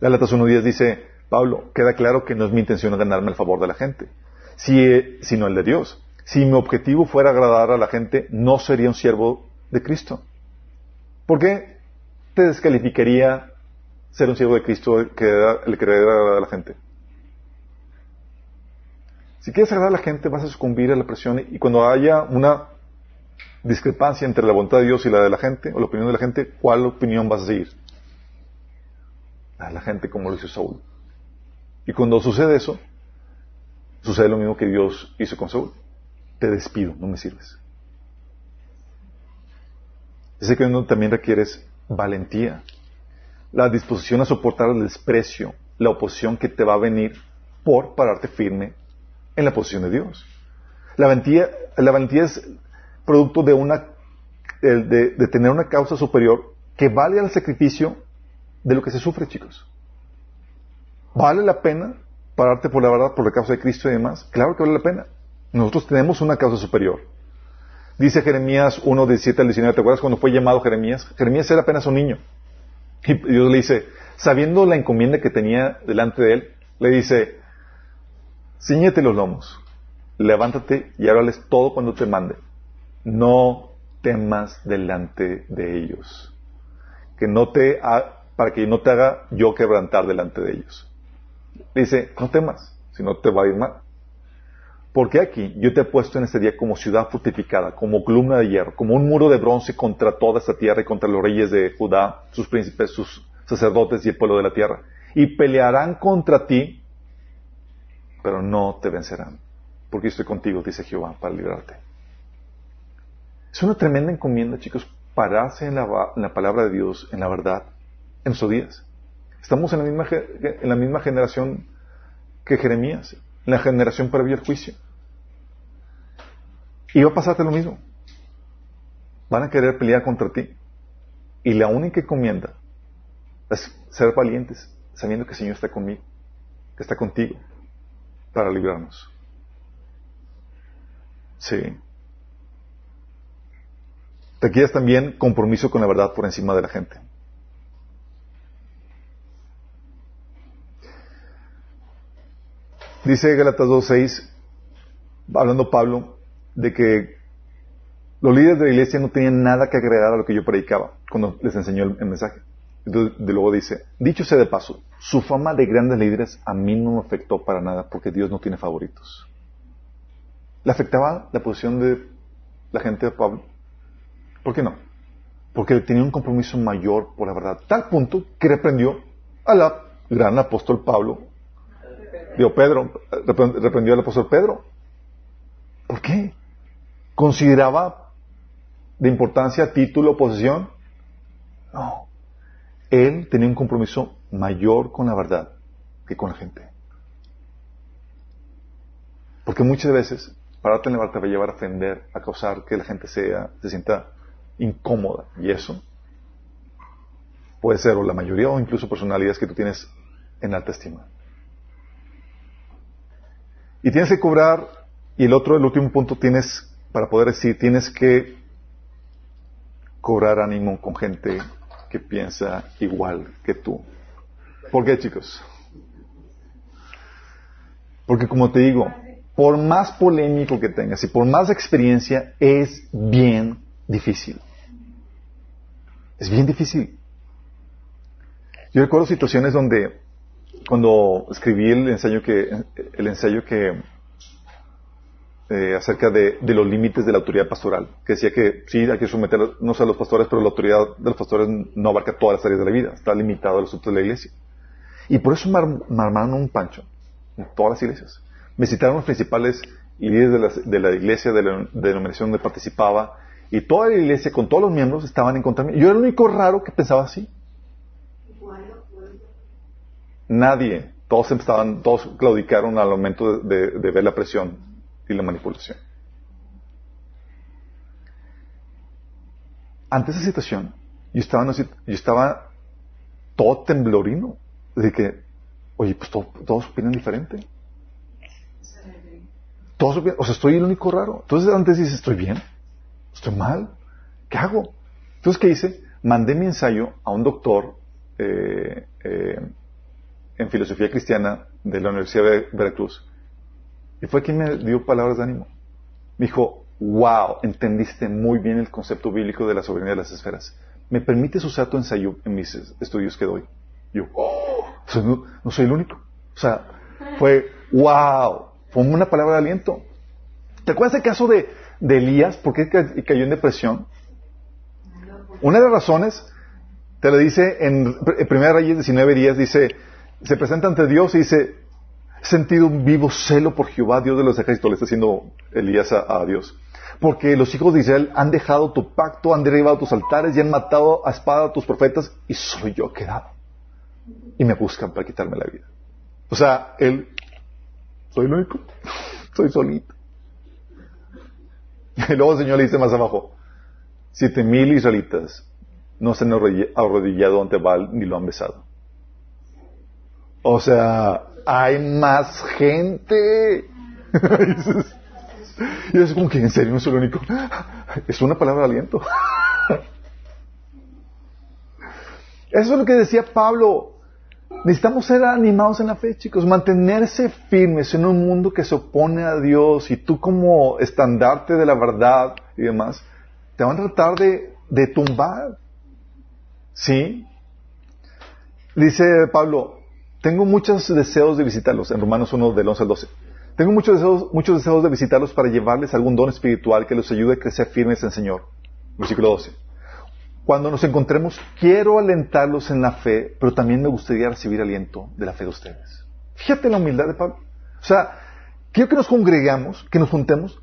Gálatas 1.10 dice, Pablo, queda claro que no es mi intención ganarme el favor de la gente, sino el de Dios. Si mi objetivo fuera agradar a la gente, no sería un siervo de Cristo. ¿Por qué te descalificaría ser un siervo de Cristo el que el querer a la gente? Si quieres agradar a la gente, vas a sucumbir a la presión y cuando haya una discrepancia entre la voluntad de Dios y la de la gente, o la opinión de la gente, ¿cuál opinión vas a seguir? De la gente, como lo hizo Saúl. Y cuando sucede eso, sucede lo mismo que Dios hizo con Saúl. Te despido, no me sirves. Ese que también requieres valentía, la disposición a soportar el desprecio, la oposición que te va a venir por pararte firme en la posición de Dios. La valentía, la valentía es producto de, una, de, tener una causa superior que vale al sacrificio de lo que se sufre, chicos. ¿Vale la pena pararte por la verdad, por la causa de Cristo y demás? Claro que vale la pena. Nosotros tenemos una causa superior. Dice Jeremías 1, 17 al 19. ¿Te acuerdas cuando fue llamado Jeremías? Jeremías era apenas un niño. Y Dios le dice, sabiendo la encomienda que tenía delante de él, le dice, ciñete los lomos, levántate y háblales todo cuando te mande. No temas delante de ellos. Que no te para que no te haga yo quebrantar delante de ellos. dice, no temas, si no te va a ir mal. Porque aquí yo te he puesto en este día como ciudad fortificada, como columna de hierro, como un muro de bronce contra toda esta tierra y contra los reyes de Judá, sus príncipes, sus sacerdotes y el pueblo de la tierra. Y pelearán contra ti, pero no te vencerán. Porque estoy contigo, dice Jehová, para librarte. Es una tremenda encomienda, chicos, pararse en la, en la palabra de Dios, en la verdad, en nuestros días. Estamos en la misma, en la misma generación que Jeremías, en la generación previa al juicio. Y va a pasarte lo mismo. Van a querer pelear contra ti. Y la única encomienda es ser valientes, sabiendo que el Señor está conmigo, que está contigo, para librarnos. Sí. Te quieres también compromiso con la verdad por encima de la gente. Dice Galatas 2.6, hablando Pablo, de que los líderes de la iglesia no tenían nada que agregar a lo que yo predicaba cuando les enseñó el, mensaje. Entonces, de luego dice, dicho sea de paso, su fama de grandes líderes a mí no me afectó para nada porque Dios no tiene favoritos. ¿Le afectaba la posición de la gente de Pablo? ¿Por qué no? Porque tenía un compromiso mayor por la verdad, tal punto que reprendió a la gran apóstol Pablo, digo Pedro, repre- reprendió al apóstol Pedro. ¿Por qué? ¿Consideraba de importancia título, posesión? No. Él tenía un compromiso mayor con la verdad que con la gente. Porque muchas veces, pararte en la va a llevar a ofender, a causar que la gente sea, se sienta incómoda. Y eso puede ser, o la mayoría, o incluso personalidades que tú tienes en alta estima. Y tienes que cobrar, y el otro, el último punto, tienes, para poder decir, tienes que cobrar ánimo con gente que piensa igual que tú. ¿Por qué, chicos? Porque como te digo, por más polémico que tengas y por más experiencia, es bien difícil. Es bien difícil. Yo recuerdo situaciones donde, cuando escribí el ensayo que, el ensayo que, eh, acerca de, los límites de la autoridad pastoral, que decía que sí, hay que someternos a los pastores, pero la autoridad de los pastores no abarca todas las áreas de la vida, está limitado a los asuntos de la iglesia. Y por eso me ar- me armaron un pancho en todas las iglesias. Me citaron los principales líderes de la, de la iglesia, de la denominación donde participaba, y toda la iglesia, con todos los miembros, estaban en contra mí. Yo era el único raro que pensaba así. Nadie, todos estaban, todos claudicaron al momento de ver la presión y la manipulación. Ante esa situación, yo estaba, una yo estaba todo temblorino, de que, oye, pues to- todos opinan diferente. Todos opinan, o sea, estoy el único raro. Entonces antes dices, ¿estoy bien? ¿Estoy mal? ¿Qué hago? Entonces, ¿qué hice? Mandé mi ensayo a un doctor eh, eh, en filosofía cristiana de la Universidad de Veracruz. Y fue quien me dio palabras de ánimo. Me dijo, wow, entendiste muy bien el concepto bíblico de la soberanía de las esferas. ¿Me permites usar tu ensayo en mis es- estudios que doy? Yo, oh, sea, no, soy el único. O sea, fue, wow, fue una palabra de aliento. ¿Te acuerdas el caso de, de Elías? ¿Por qué ca- cayó en depresión? Una de las razones, te lo dice en, en 1 Reyes 19 días, dice, se presenta ante Dios y dice, he sentido un vivo celo por Jehová, Dios de los ejércitos, le está haciendo Elías a, Dios. Porque los hijos de Israel han dejado tu pacto, han derribado tus altares y han matado a espada a tus profetas y soy yo quedado. Y me buscan para quitarme la vida. O sea, él, soy el único, soy solito. Y luego el Señor le dice más abajo, siete mil israelitas no se han arrodilla- arrodillado ante Baal ni lo han besado. O sea, hay más gente. Y es como que, ¿en serio no soy el único? Es una palabra de aliento. Eso es lo que decía Pablo. Necesitamos ser animados en la fe, chicos, mantenerse firmes en un mundo que se opone a Dios y tú como estandarte de la verdad y demás, te van a tratar de, de tumbar. ¿Sí? Dice Pablo, tengo muchos deseos de visitarlos, en Romanos 1 del 11 al 12. Tengo muchos deseos, muchos deseos de visitarlos para llevarles algún don espiritual que los ayude a crecer firmes en el Señor. Versículo 12. Cuando nos encontremos, quiero alentarlos en la fe, pero también me gustaría recibir aliento de la fe de ustedes. Fíjate la humildad de Pablo. O sea, quiero que nos congregamos, que nos juntemos,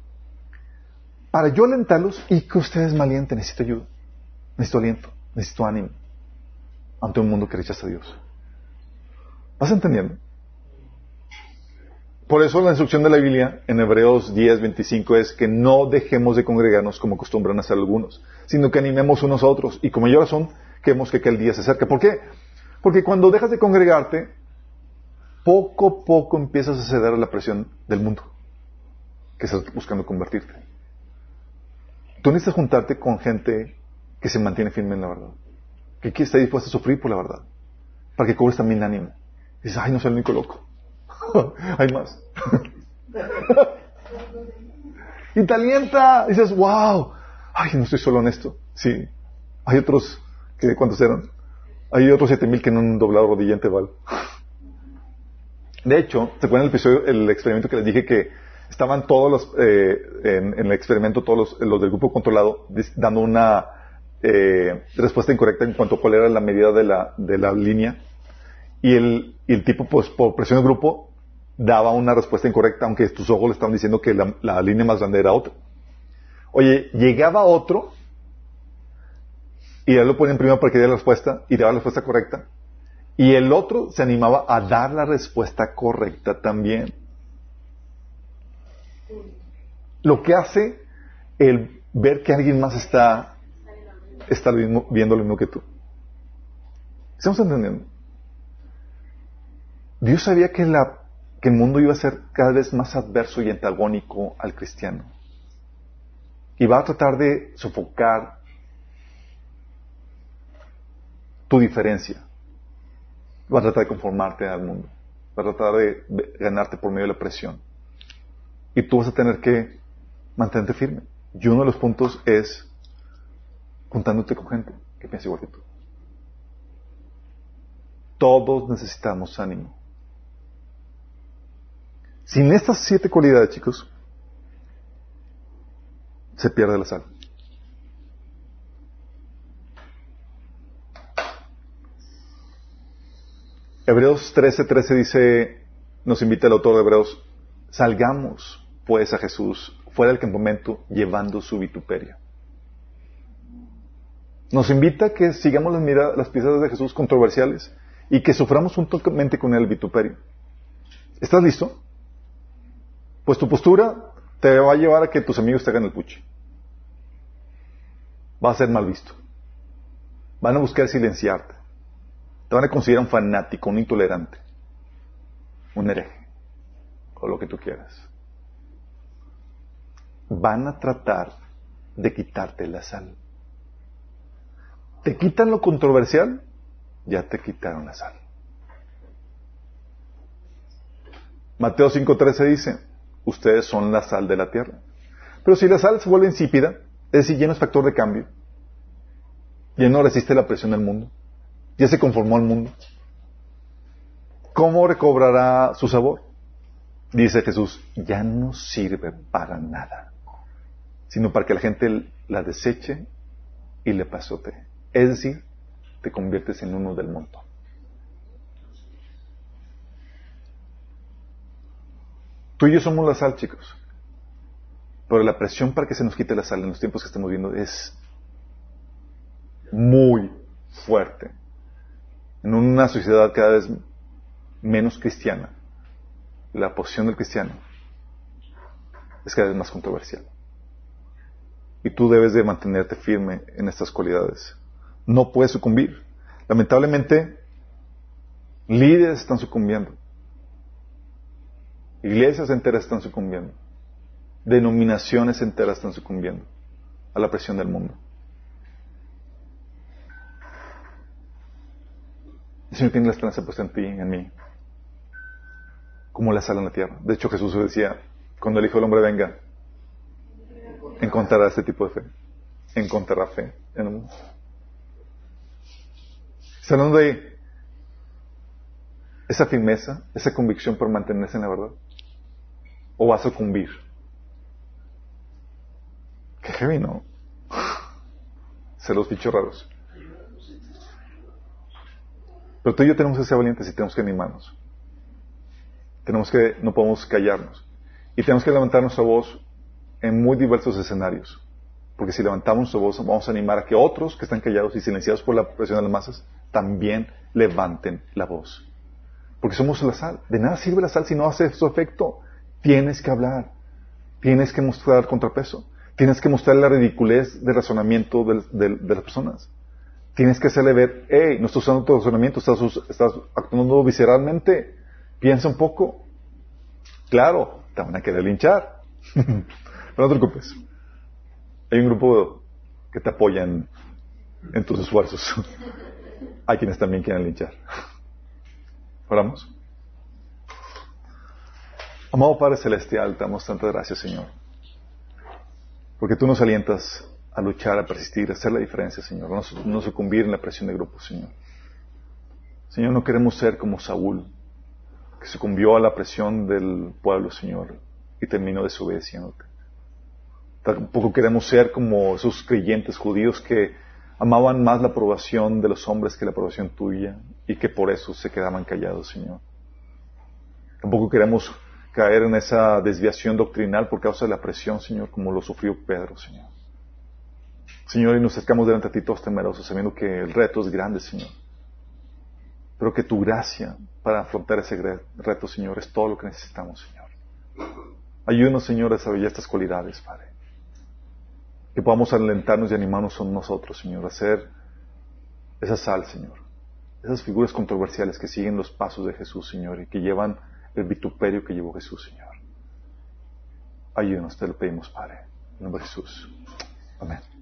para yo alentarlos y que ustedes me alienten. Necesito ayuda, necesito aliento, necesito ánimo. ante un mundo que rechaza a Dios. ¿Vas entendiendo? Por eso la instrucción de la Biblia en Hebreos 10, 25 es que no dejemos de congregarnos como acostumbran a hacer algunos, sino que animemos unos a otros. Y como mayor razón, queremos que aquel día se acerque. ¿Por qué? Porque cuando dejas de congregarte, poco a poco empiezas a ceder a la presión del mundo que estás buscando convertirte. Tú necesitas juntarte con gente que se mantiene firme en la verdad, que está dispuesta a sufrir por la verdad, para que cobres también ánimo. Dices, ay, no soy el único loco. hay más. y te alienta. Dices, wow. Ay, no estoy solo en esto. Sí. Hay otros, que ¿cuántos eran? Hay otros siete mil que no han doblado rodilla en Tebal. De hecho, se en el episodio, el experimento que les dije que estaban todos los, eh, en, el experimento, todos los, del grupo controlado, dando una eh, respuesta incorrecta en cuanto a cuál era la medida de la, de la línea. Y el, tipo, pues, por presión del grupo, daba una respuesta incorrecta, aunque tus ojos le estaban diciendo que la, la línea más grande era otra. Oye, llegaba otro, y él lo ponía en primero para que diera la respuesta, y daba la respuesta correcta, y el otro se animaba a dar la respuesta correcta también. Lo que hace el ver que alguien más está, está viendo lo mismo que tú. ¿Estamos entendiendo? Dios sabía que, el mundo iba a ser cada vez más adverso y antagónico al cristiano. Y va a tratar de sofocar tu diferencia. Va a tratar de conformarte al mundo. Va a tratar de ganarte por medio de la presión. Y tú vas a tener que mantenerte firme. Y uno de los puntos es juntándote con gente que piensa igual que tú. Todos necesitamos ánimo. Sin estas siete cualidades, chicos, se pierde la sal. Hebreos 13:13 13 dice, nos invita el autor de Hebreos, salgamos pues a Jesús fuera del campamento llevando su vituperio. Nos invita a que sigamos las, miradas, las pisadas de Jesús controversiales y que suframos juntamente con él el vituperio. ¿Estás listo? Pues tu postura te va a llevar a que tus amigos te hagan el puche. Va a ser mal visto. Van a buscar silenciarte. Te van a considerar un fanático, un intolerante, un hereje, o lo que tú quieras. Van a tratar de quitarte la sal. Te quitan lo controversial, ya te quitaron la sal. Mateo 5.13 dice, ustedes son la sal de la tierra. Pero si la sal se vuelve insípida, es decir, ya no es factor de cambio, ya no resiste la presión del mundo, ya se conformó al mundo. ¿Cómo recobrará su sabor? Dice Jesús, ya no sirve para nada, sino para que la gente la deseche y le pasote. Es decir, te conviertes en uno del montón. Tú y yo somos la sal, chicos. Pero la presión para que se nos quite la sal en los tiempos que estamos viendo es muy fuerte en una sociedad cada vez menos cristiana, la posición del cristiano es cada vez más controversial. Y tú debes de mantenerte firme en estas cualidades. No puedes sucumbir. Lamentablemente, líderes están sucumbiendo. Iglesias enteras están sucumbiendo. Denominaciones enteras están sucumbiendo a la presión del mundo. El Señor tiene la esperanza puesta en ti, en mí, como la sal en la tierra. De hecho, Jesús decía, cuando el Hijo del Hombre venga, encontrará este tipo de fe. Encontrará fe en el mundo. Está de esa firmeza, esa convicción por mantenerse en la verdad. O va a sucumbir. Qué heavy, ¿no? Ser los bichos raros. Pero tú y yo tenemos que ser valientes y tenemos que animarnos. Tenemos que, no podemos callarnos. Y tenemos que levantar nuestra voz en muy diversos escenarios. Porque si levantamos nuestra voz, vamos a animar a que otros que están callados y silenciados por la presión de las masas también levanten la voz. Porque somos la sal. De nada sirve la sal si no hace su efecto. Tienes que hablar. Tienes que mostrar contrapeso. Tienes que mostrar la ridiculez del razonamiento de, las personas. Tienes que hacerle ver, hey, no estás usando tu razonamiento, estás, actuando visceralmente. Piensa un poco. Claro, te van a querer linchar. Pero no te preocupes. Hay un grupo que te apoya en, tus esfuerzos. Hay quienes también quieren linchar. Oramos. Amado Padre Celestial, te damos tanta gracias, Señor. Porque tú nos alientas a luchar, a persistir, a hacer la diferencia, Señor. No, no sucumbir en la presión de grupos, Señor. Señor, no queremos ser como Saúl, que sucumbió a la presión del pueblo, Señor, y terminó desobedeciéndote. Tampoco queremos ser como esos creyentes judíos que amaban más la aprobación de los hombres que la aprobación tuya y que por eso se quedaban callados, Señor. Tampoco queremos caer en esa desviación doctrinal por causa de la presión, Señor, como lo sufrió Pedro, Señor. Señor, y nos acercamos delante de ti todos temerosos, sabiendo que el reto es grande, Señor. Pero que tu gracia para afrontar ese reto, Señor, es todo lo que necesitamos, Señor. Ayúdanos, Señor, a desarrollar estas cualidades, Padre. Que podamos alentarnos y animarnos a nosotros, Señor, a hacer esa sal, Señor. Esas figuras controversiales que siguen los pasos de Jesús, Señor, y que llevan el vituperio que llevó Jesús, Señor. Ayúdanos, te lo pedimos, Padre. En nombre de Jesús. Amén.